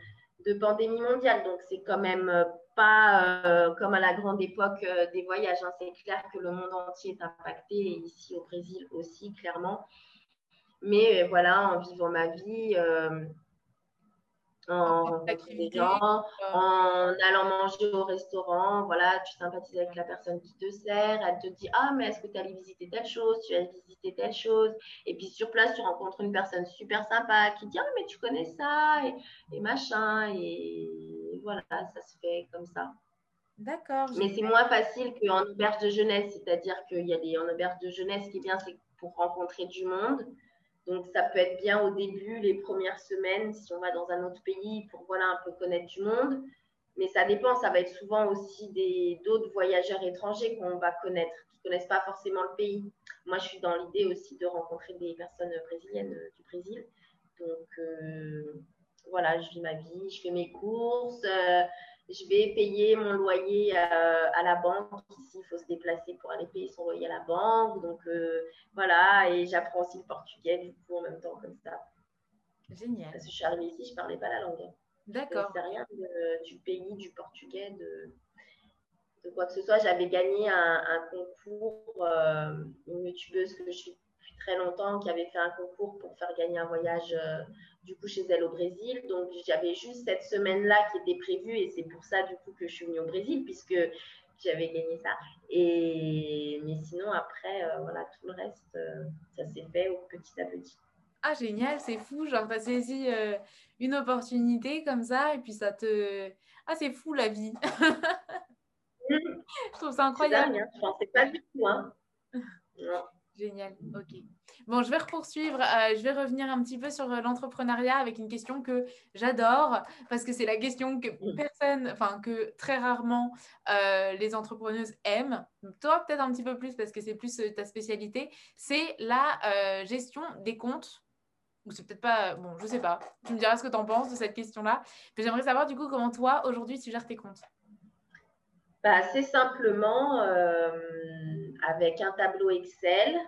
de pandémie mondiale. Donc, c'est quand même pas euh, comme à la grande époque euh, des voyages. Hein. C'est clair que le monde entier est impacté, et ici au Brésil aussi, clairement. Mais voilà, en vivant ma vie, en gens, euh. en allant manger au restaurant, voilà, tu sympathises avec la personne qui te sert, elle te dit ah mais est-ce que tu as allé visiter telle chose, tu as visité telle chose, et puis sur place tu rencontres une personne super sympa qui dit ah mais tu connais ça? et, machin et voilà ça se fait comme ça. D'accord. Mais c'est moins facile qu'en auberge de jeunesse, c'est-à-dire qu'il y a des en auberge de jeunesse, ce qui est bien c'est pour rencontrer du monde. Donc, ça peut être bien au début, les premières semaines, si on va dans un autre pays pour voilà, un peu connaître du monde. Mais ça dépend, ça va être souvent aussi d'autres voyageurs étrangers qu'on va connaître, qui ne connaissent pas forcément le pays. Moi, je suis dans l'idée aussi de rencontrer des personnes brésiliennes euh, du Brésil. Donc, euh, voilà, je vis ma vie, je fais mes courses. Euh, je vais payer mon loyer euh, à, la banque. Ici, il faut se déplacer pour aller payer son loyer à la banque. Donc, euh, voilà. Et j'apprends aussi le portugais, du coup, en même temps, comme ça. Génial. Parce que je suis arrivée ici, je ne parlais pas la langue. D'accord. C'est rien du pays, du portugais, de, de, quoi que ce soit. J'avais gagné un, concours, euh, une youtubeuse que je suis depuis très longtemps, qui avait fait un concours pour faire gagner un voyage du coup chez elle au Brésil. Donc j'avais juste cette semaine-là qui était prévue et c'est pour ça du coup que je suis venue au Brésil puisque j'avais gagné ça. Et mais sinon après euh, voilà tout le reste euh, ça s'est fait au petit à petit. Ah génial, c'est fou, genre tu as saisi euh, une opportunité comme ça et puis ça te ah c'est fou la vie. [LAUGHS] je trouve ça incroyable. Dingue, hein. Je pensais pas du tout hein. Non. Génial, ok. Bon, je vais poursuivre, euh, je vais revenir un petit peu sur euh, l'entrepreneuriat avec une question que j'adore parce que c'est la question que personne, enfin que très rarement euh, les entrepreneuses aiment. Toi, peut-être un petit peu plus parce que c'est plus ta spécialité. C'est la gestion des comptes. Ou c'est peut-être pas, bon, je sais pas. Tu me diras ce que tu en penses de cette question-là. J'aimerais savoir du coup comment toi, aujourd'hui, tu gères tes comptes. Bah, c'est simplement avec un tableau Excel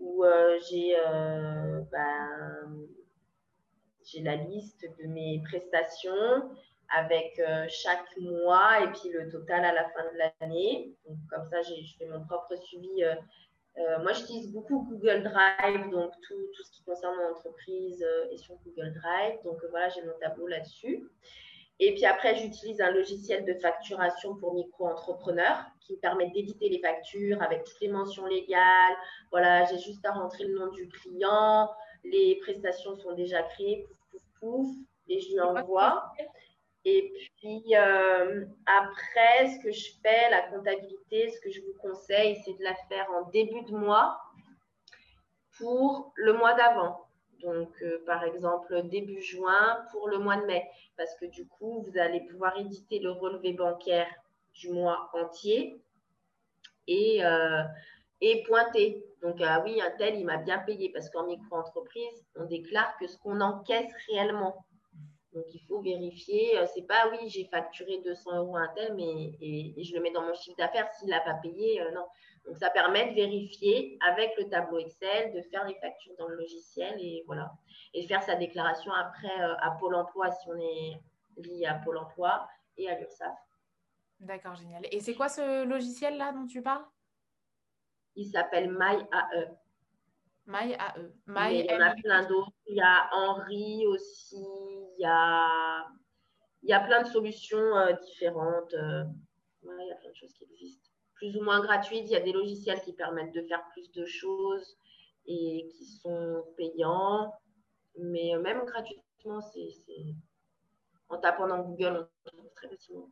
où euh, j'ai euh, ben, j'ai la liste de mes prestations avec euh, chaque mois et puis le total à la fin de l'année. Comme ça, je fais mon propre suivi. moi, j'utilise beaucoup Google Drive, donc tout, tout, ce qui concerne mon entreprise est sur Google Drive. Donc, voilà, j'ai mon tableau là-dessus. Et puis après, j'utilise un logiciel de facturation pour micro-entrepreneurs qui me permet d'éditer les factures avec toutes les mentions légales. Voilà, j'ai juste à rentrer le nom du client. Les prestations sont déjà créées, pouf, pouf, pouf, et je lui envoie. Et puis euh, après, ce que je fais, la comptabilité, ce que je vous conseille, c'est de la faire en début de mois pour le mois d'avant. Donc, euh, par exemple, début juin pour le mois de mai, parce que du coup, vous allez pouvoir éditer le relevé bancaire du mois entier et, euh, et pointer. Donc, ah oui, un tel, il m'a bien payé, parce qu'en micro-entreprise, on déclare que ce qu'on encaisse réellement. Donc, il faut vérifier. Euh, c'est pas, oui, j'ai facturé 200 euros à un tel, mais et, je le mets dans mon chiffre d'affaires. S'il n'a pas payé, non. Donc, ça permet de vérifier avec le tableau Excel, de faire les factures dans le logiciel et voilà. Et faire sa déclaration après euh, à Pôle emploi si on est lié à Pôle emploi et à l'URSSAF. D'accord, génial. Et c'est quoi ce logiciel-là dont tu parles? Il s'appelle MyAE. MyAE. My il y en a plein d'autres. Il y a Henri aussi. Il y a, il y a plein de solutions euh, différentes. Euh, il y a plein de choses qui existent plus ou moins gratuites. Il y a des logiciels qui permettent de faire plus de choses et qui sont payants. Mais euh, même gratuitement, c'est en tapant dans Google, on trouve très facilement.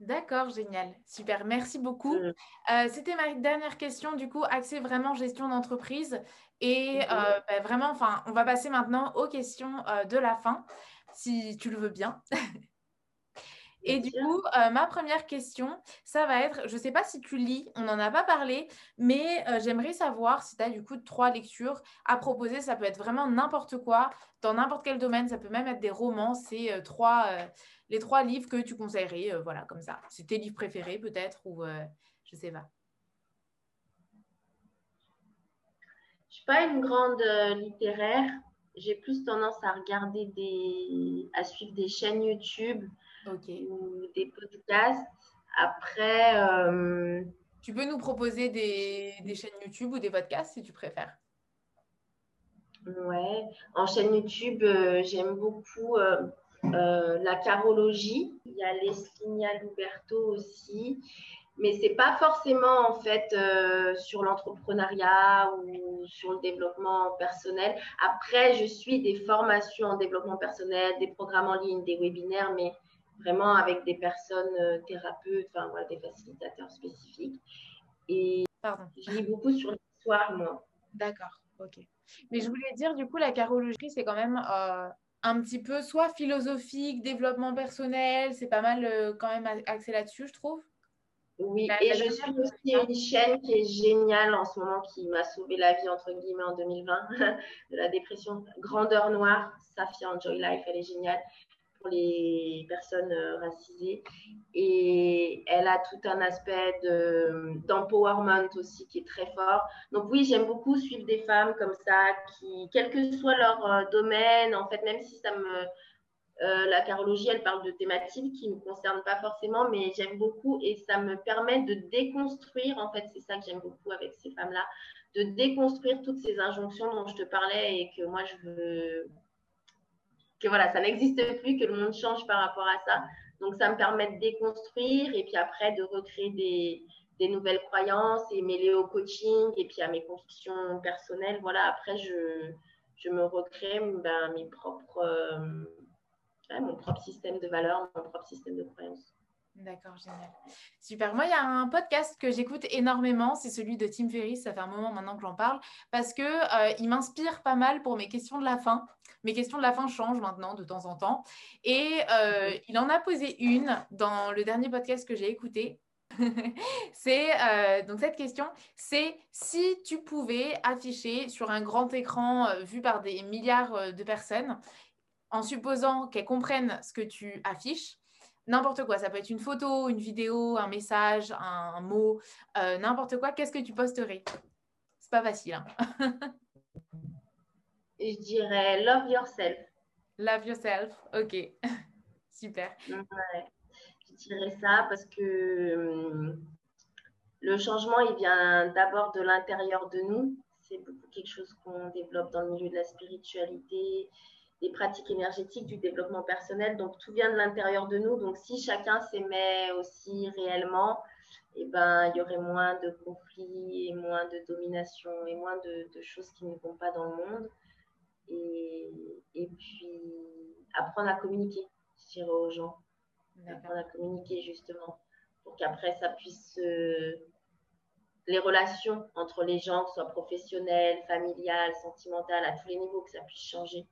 D'accord, génial, super, merci beaucoup. Mm. Euh, c'était ma dernière question, du coup, axée vraiment gestion d'entreprise. Et mm-hmm. euh, bah, vraiment, enfin, on va passer maintenant aux questions de la fin, si tu le veux bien. [LAUGHS] Et du coup, euh, ma première question, ça va être, je ne sais pas si tu lis, on n'en a pas parlé, mais euh, j'aimerais savoir si tu as du coup trois lectures à proposer. Ça peut être vraiment n'importe quoi, dans n'importe quel domaine, ça peut même être des romans. C'est euh, trois, les trois livres que tu conseillerais, voilà, comme ça. C'est tes livres préférés peut-être, ou je ne sais pas. Je ne suis pas une grande littéraire, j'ai plus tendance à regarder des, à suivre des chaînes YouTube ou des podcasts. Après, euh, tu peux nous proposer des, des, chaînes YouTube ou des podcasts si tu préfères. Ouais, en chaîne YouTube, euh, j'aime beaucoup euh, la carologie. Il y a Leslinia Luberto aussi mais c'est pas forcément en fait sur l'entrepreneuriat ou sur le développement personnel. Après, je suis des formations en développement personnel, des programmes en ligne, des webinaires, mais vraiment avec des personnes euh, thérapeutes, enfin voilà, des facilitateurs spécifiques. Et Pardon. je lis beaucoup sur l'histoire, moi. D'accord, ok. Mais je voulais dire, du coup, la carologie, c'est quand même euh, un petit peu soit philosophique, développement personnel, c'est pas mal quand même axé là-dessus, je trouve. Oui, et je suis aussi une chaîne qui est géniale en ce moment, qui m'a sauvé la vie, entre guillemets, en 2020, [LAUGHS] de la dépression. Grandeur Noire, Safia Enjoy Life, elle est géniale pour les personnes euh, racisées. Et elle a tout un aspect d'empowerment aussi qui est très fort. Donc oui, j'aime beaucoup suivre des femmes comme ça, qui, quel que soit leur euh, domaine, en fait, même si ça me euh, la carologie, elle parle de thématiques qui ne me concernent pas forcément, mais j'aime beaucoup et ça me permet de déconstruire, en fait, c'est ça que j'aime beaucoup avec ces femmes-là, de déconstruire toutes ces injonctions dont je te parlais et que moi, je veux que voilà, ça n'existe plus, que le monde change par rapport à ça. Donc, ça me permet de déconstruire et puis après de recréer des, nouvelles croyances et mêler au coaching et puis à mes convictions personnelles. Voilà, après, je, je me recrée ben, mes propres. Euh, mon propre système de valeurs, mon propre système de croyances. D'accord, génial. Super. Moi, il y a un podcast que j'écoute énormément, c'est celui de Tim Ferriss. Ça fait un moment maintenant que j'en parle parce que euh, il m'inspire pas mal pour mes questions de la fin. Mes questions de la fin changent maintenant de temps en temps. Et euh, il en a posé une dans le dernier podcast que j'ai écouté. [LAUGHS] c'est euh, donc cette question, c'est si tu pouvais afficher sur un grand écran vu par des milliards de personnes en supposant qu'elles comprennent ce que tu affiches, n'importe quoi. Ça peut être une photo, une vidéo, un message, un, mot, euh, n'importe quoi. Qu'est-ce que tu posterais? C'est pas facile. Hein. [LAUGHS] Je dirais love yourself. Love yourself, ok. [LAUGHS] Super. Je dirais ça parce que hum, le changement, il vient d'abord de l'intérieur de nous. C'est beaucoup quelque chose qu'on développe dans le milieu de la spiritualité, des pratiques énergétiques, du développement personnel. Donc, tout vient de l'intérieur de nous. Donc, si chacun s'aimait aussi réellement, eh ben, il y aurait moins de conflits et moins de domination et moins de, choses qui ne vont pas dans le monde. Et, et, puis, apprendre à communiquer, je dirais aux gens. Apprendre à communiquer, justement, pour qu'après, ça puisse... les relations entre les gens, que ce soit professionnelles, familiales, sentimentales, à tous les niveaux, que ça puisse changer.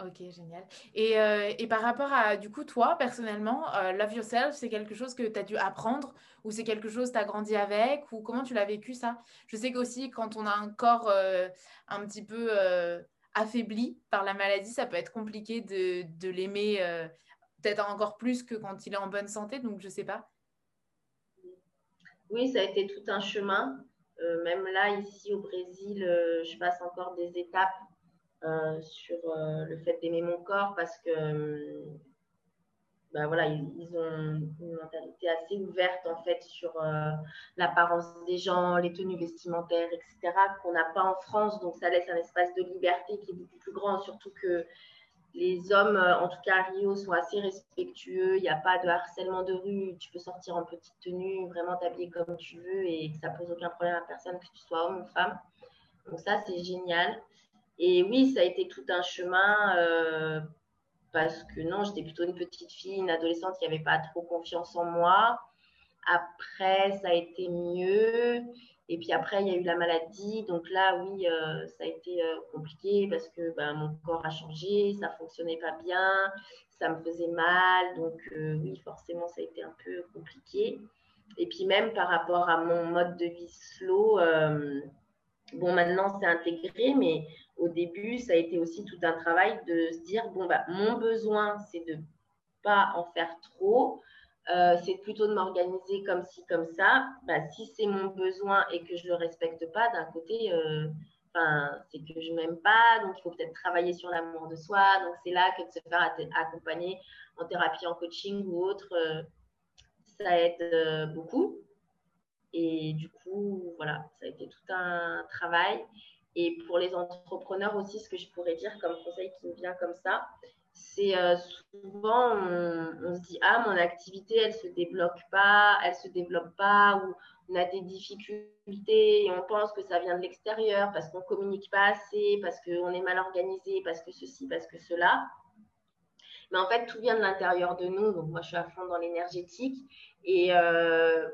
Ok, génial. Et, euh, et, par rapport à, du coup, toi, personnellement, euh, Love Yourself, c'est quelque chose que tu as dû apprendre ou c'est quelque chose que tu as grandi avec ou comment tu l'as vécu ça? Je sais qu'aussi, quand on a un corps euh, un petit peu affaibli par la maladie, ça peut être compliqué de, de l'aimer peut-être encore plus que quand il est en bonne santé, donc je sais pas. Oui, ça a été tout un chemin. même là, ici au Brésil, je passe encore des étapes euh, sur euh, le fait d'aimer mon corps parce que ben voilà, ils, ont une mentalité assez ouverte en fait sur euh, l'apparence des gens, les tenues vestimentaires, etc., qu'on n'a pas en France. Donc ça laisse un espace de liberté qui est beaucoup plus grand, surtout que les hommes, en tout cas à Rio, sont assez respectueux. Il n'y a pas de harcèlement de rue. Tu peux sortir en petite tenue, vraiment t'habiller comme tu veux et que ça pose aucun problème à personne, que tu sois homme ou femme. Donc ça, c'est génial. Et oui, ça a été tout un chemin euh, parce que non, j'étais plutôt une petite fille, une adolescente qui n'avait pas trop confiance en moi. Après, ça a été mieux. Et puis après, il y a eu la maladie. Donc là, oui, euh, ça a été euh, compliqué parce que ben, mon corps a changé, ça fonctionnait pas bien, ça me faisait mal. Donc oui, forcément, ça a été un peu compliqué. Et puis même par rapport à mon mode de vie slow, bon, maintenant c'est intégré, mais au début, ça a été aussi tout un travail de se dire, bon, bah, mon besoin, c'est de pas en faire trop, euh, c'est plutôt de m'organiser comme ci, comme ça. Bah, si c'est mon besoin et que je ne le respecte pas, d'un côté, euh, c'est que je m'aime pas, donc il faut peut-être travailler sur l'amour de soi. Donc c'est là que de se faire accompagner en thérapie, en coaching ou autre, euh, ça aide euh, beaucoup. Et du coup, voilà, ça a été tout un travail. Et pour les entrepreneurs aussi, ce que je pourrais dire comme conseil qui me vient comme ça, c'est euh, souvent on, se dit ah mon activité elle se débloque pas, elle se développe pas ou on a des difficultés et on pense que ça vient de l'extérieur parce qu'on communique pas assez, parce qu'on est mal organisé, parce que ceci, parce que cela. Mais en fait, tout vient de l'intérieur de nous. Donc, moi, je suis à fond dans l'énergétique. Et euh,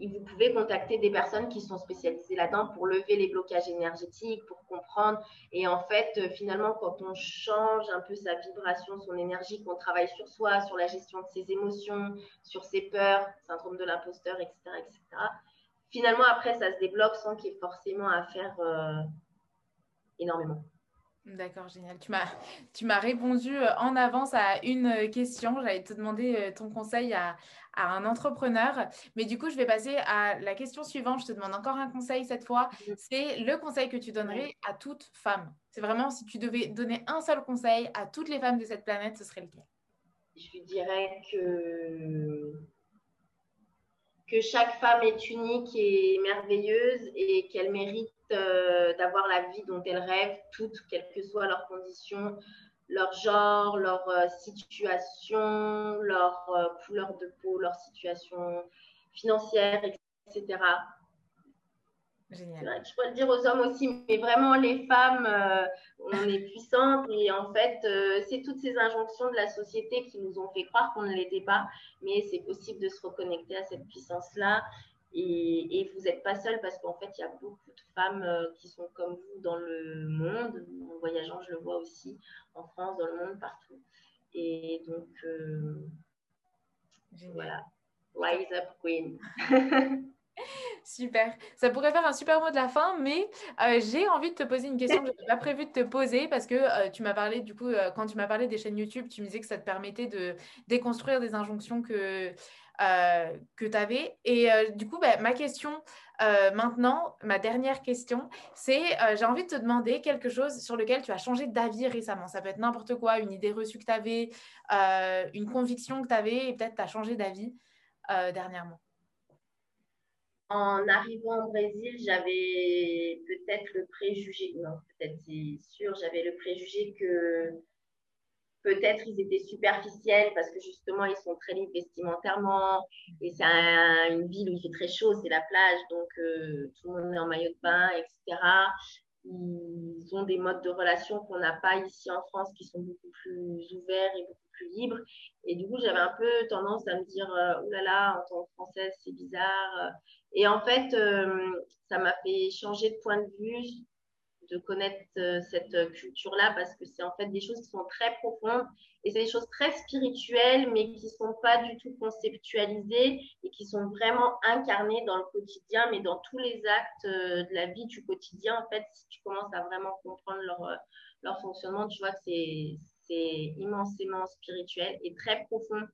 vous pouvez contacter des personnes qui sont spécialisées là-dedans pour lever les blocages énergétiques, pour comprendre. Et en fait, euh, finalement, quand on change un peu sa vibration, son énergie, qu'on travaille sur soi, sur la gestion de ses émotions, sur ses peurs, syndrome de l'imposteur, etc., etc., finalement, après, ça se débloque sans qu'il y ait forcément à faire euh, énormément. D'accord, génial. Tu m'as, tu m'as répondu euh, en avance à une question. J'allais te demander ton conseil à, à, un entrepreneur. Mais du coup, je vais passer à la question suivante. Je te demande encore un conseil cette fois. C'est le conseil que tu donnerais à toute femme. C'est vraiment si tu devais donner un seul conseil à toutes les femmes de cette planète, ce serait lequel? Je lui dirais que que chaque femme est unique et merveilleuse et qu'elle mérite euh, d'avoir la vie dont elles rêvent, toutes, quelles que soient leurs conditions, leur genre, leur euh, situation, leur euh, couleur de peau, leur situation financière, etc. Génial. Je pourrais le dire aux hommes aussi, mais vraiment les femmes, on est puissantes et en fait, c'est toutes ces injonctions de la société qui nous ont fait croire qu'on ne l'était pas, mais c'est possible de se reconnecter à cette puissance-là et, vous n'êtes pas seul parce qu'en fait, il y a beaucoup de femmes euh, qui sont comme vous dans le monde. En voyageant, je le vois aussi en France, dans le monde, partout. Et donc, euh, voilà. Rise up, Queen. [LAUGHS] Super. Ça pourrait faire un super mot de la fin, mais euh, j'ai envie de te poser une question que je n'avais pas prévu de te poser parce que tu m'as parlé, du coup, quand tu m'as parlé des chaînes YouTube, tu me disais que ça te permettait de déconstruire des injonctions que euh, que tu avais. Et euh, du coup, bah, ma question euh, maintenant, ma dernière question, c'est j'ai envie de te demander quelque chose sur lequel tu as changé d'avis récemment. Ça peut être n'importe quoi, une idée reçue que tu avais, une conviction que tu avais, et peut-être tu as changé d'avis dernièrement. En arrivant au Brésil, j'avais peut-être le préjugé, non, peut-être c'est sûr, j'avais le préjugé que Peut-être ils étaient superficiels parce que justement ils sont très libres vestimentairement et c'est une ville où il fait très chaud, c'est la plage, donc euh, tout le monde est en maillot de bain, etc. Ils ont des modes de relation qu'on n'a pas ici en France qui sont beaucoup plus ouverts et beaucoup plus libres. Et du coup, j'avais un peu tendance à me dire, oh là là, en tant que française, c'est bizarre. Et en fait, euh, ça m'a fait changer de point de vue de connaître euh, cette culture-là parce que c'est en fait des choses qui sont très profondes et c'est des choses très spirituelles mais qui ne sont pas du tout conceptualisées et qui sont vraiment incarnées dans le quotidien mais dans tous les actes euh, de la vie du quotidien. En fait, si tu commences à vraiment comprendre leur, euh, leur fonctionnement, tu vois que c'est immensément spirituel et très profond.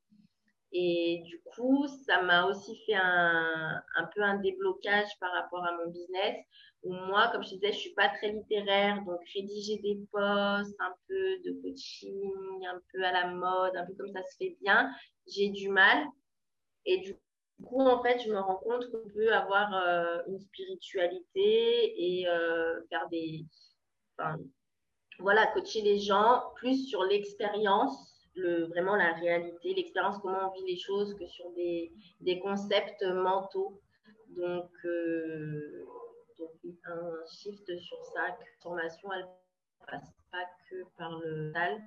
Et du coup, ça m'a aussi fait un, un, peu un déblocage par rapport à mon business moi, comme je disais, je suis pas très littéraire, donc rédiger des posts, un peu de coaching, un peu à la mode, un peu comme ça se fait bien, j'ai du mal. Et du coup, en fait, je me rends compte qu'on peut avoir euh, une spiritualité et euh, faire des. Voilà, coacher les gens plus sur l'expérience, le, vraiment la réalité, l'expérience, comment on vit les choses, que sur des, concepts mentaux. Donc, euh, donc un shift sur ça, que la formation, elle ne passe pas que par le mental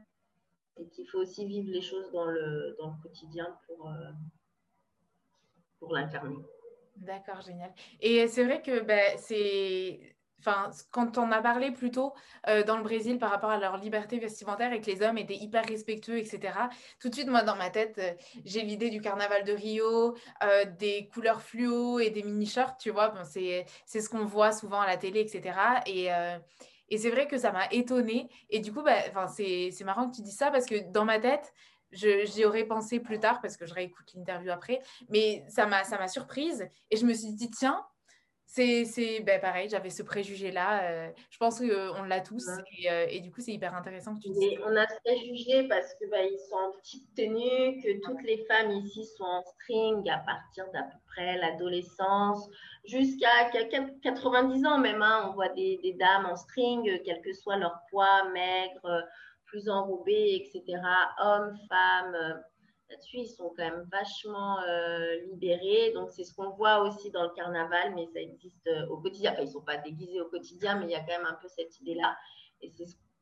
et qu'il faut aussi vivre les choses dans le, dans le quotidien pour, euh, pour l'incarner. D'accord, génial. Et c'est vrai que ben, c'est Quand on a parlé plus tôt euh, dans le Brésil par rapport à leur liberté vestimentaire et que les hommes étaient hyper respectueux, etc., tout de suite, moi, dans ma tête, euh, j'ai l'idée du carnaval de Rio, euh, des couleurs fluo et des mini-shirts, tu vois. Bon, c'est ce qu'on voit souvent à la télé, etc. Et, et c'est vrai que ça m'a étonnée. Et du coup, bah, c'est marrant que tu dis ça parce que dans ma tête, j'y aurais pensé plus tard parce que je réécoute l'interview après, mais ça m'a surprise et je me suis dit, tiens, C'est ben, pareil, j'avais ce préjugé-là. Euh, je pense qu'on l'a tous euh, et, du coup, c'est hyper intéressant que tu dises. On a ce préjugé parce qu'ils bah, sont en petite tenue, que toutes les femmes ici sont en string à partir d'à peu près l'adolescence jusqu'à 90 ans même. Hein. on voit des, des, dames en string, quel que soit leur poids, maigre, plus enrobées, etc. Hommes, femmes là-dessus, ils sont quand même vachement euh, libérés. Donc, c'est ce qu'on voit aussi dans le carnaval, mais ça existe euh, au quotidien. Enfin, ils ne sont pas déguisés au quotidien, mais il y a quand même un peu cette idée-là. Et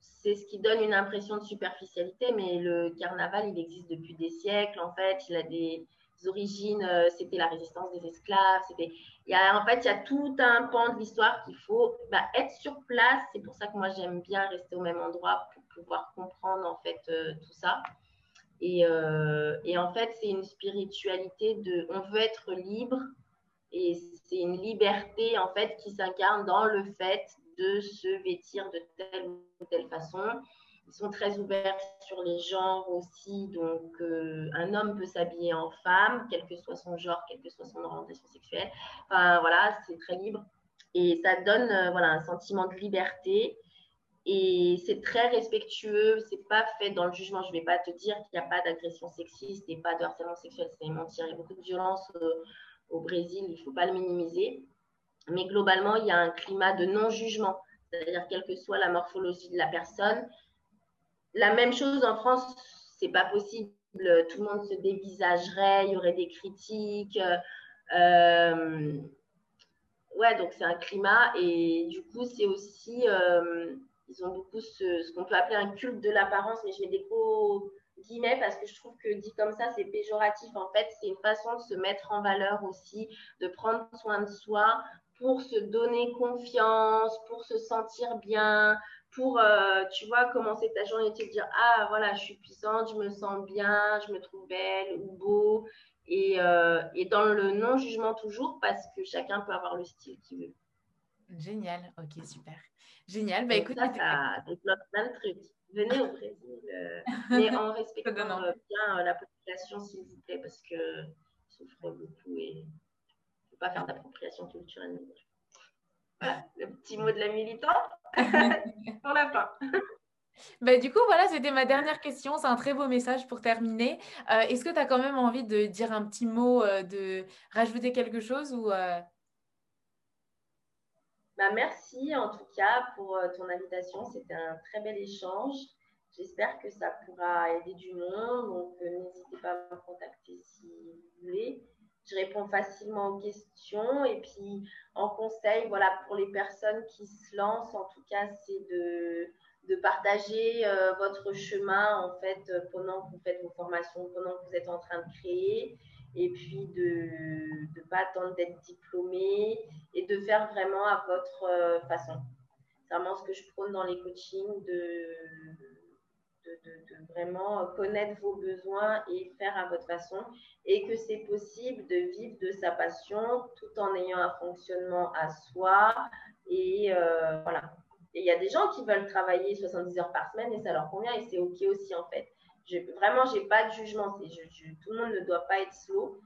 c'est ce qui donne une impression de superficialité, mais le carnaval, il existe depuis des siècles. En fait, il a des origines, euh, c'était la résistance des esclaves. Il y a, en fait, il y a tout un pan de l'histoire qu'il faut bah, être sur place. C'est pour ça que moi, j'aime bien rester au même endroit pour pouvoir comprendre en fait tout ça. Euh, et, en fait, c'est une spiritualité de, on veut être libre et c'est une liberté en fait qui s'incarne dans le fait de se vêtir de telle ou telle façon. Ils sont très ouverts sur les genres aussi, donc euh, un homme peut s'habiller en femme, quel que soit son genre, quelle que soit son orientation sexuelle. Enfin voilà, c'est très libre et ça donne euh, voilà un sentiment de liberté et c'est très respectueux, c'est pas fait dans le jugement. Je vais pas te dire qu'il n'y a pas d'agression sexiste et pas de harcèlement sexuel, c'est mentir. Il y a beaucoup de violence euh, au Brésil, il faut pas le minimiser. Mais globalement, il y a un climat de non-jugement, c'est-à-dire quelle que soit la morphologie de la personne. La même chose en France, c'est pas possible. Tout le monde se dévisagerait, il y aurait des critiques. Euh, ouais, donc c'est un climat et du coup, c'est aussi euh, ils ont beaucoup ce, qu'on peut appeler un culte de l'apparence, mais je mets des gros guillemets parce que je trouve que dit comme ça, c'est péjoratif. En fait, c'est une façon de se mettre en valeur aussi, de prendre soin de soi pour se donner confiance, pour se sentir bien, pour, euh, tu vois, commencer ta journée et te dire, ah, voilà, je suis puissante, je me sens bien, je me trouve belle ou beau. Et, euh, et dans le non-jugement toujours, parce que chacun peut avoir le style qu'il veut. Génial, ok, super. Génial. Bah, écoute, ça, ça développe plein de trucs. Venez au Brésil, euh, [LAUGHS] mais en respectant euh, bien euh, la population, s'il vous plaît, parce que souffre beaucoup et il ne faut pas faire d'appropriation culturelle. Voilà, le petit mot de la militante [LAUGHS] pour la fin. Bah, du coup, voilà, c'était ma dernière question. C'est un très beau message pour terminer. Est-ce que tu as quand même envie de dire un petit mot, de rajouter quelque chose ou bah, merci en tout cas pour euh, ton invitation. C'était un très bel échange. J'espère que ça pourra aider du monde. Donc, euh, n'hésitez pas à me contacter si vous voulez. Je réponds facilement aux questions. Et puis, en conseil, voilà, pour les personnes qui se lancent, en tout cas, c'est de, partager euh, votre chemin, en fait, pendant que vous faites vos formations, pendant que vous êtes en train de créer et puis de ne pas attendre d'être diplômé et de faire vraiment à votre euh, façon. C'est vraiment ce que je prône dans les coachings, de, de, vraiment connaître vos besoins et faire à votre façon et que c'est possible de vivre de sa passion tout en ayant un fonctionnement à soi et euh, voilà. Et il y a des gens qui veulent travailler 70 heures par semaine et ça leur convient et c'est OK aussi en fait vraiment, je n'ai pas de jugement. tout le monde ne doit pas être slow.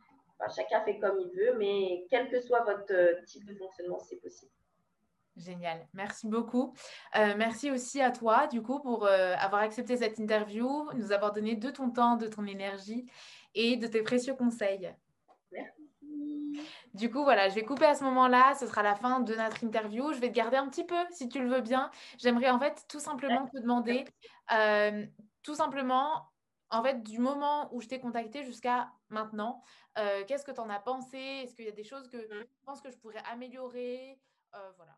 chacun fait comme il veut, mais quel que soit votre euh, type de fonctionnement, c'est possible. Génial, merci beaucoup. Euh, merci aussi à toi, du coup, pour euh, avoir accepté cette interview, nous avoir donné de ton temps, de ton énergie et de tes précieux conseils. Merci. Du coup, voilà, je vais couper à ce moment-là. Ce sera la fin de notre interview. Je vais te garder un petit peu, si tu le veux bien. J'aimerais en fait tout simplement te demander, tout simplement, en fait, du moment où je t'ai contacté jusqu'à maintenant, euh, qu'est-ce que tu en as pensé? Est-ce qu'il y a des choses que mmh. tu penses que je pourrais améliorer? Euh, Voilà.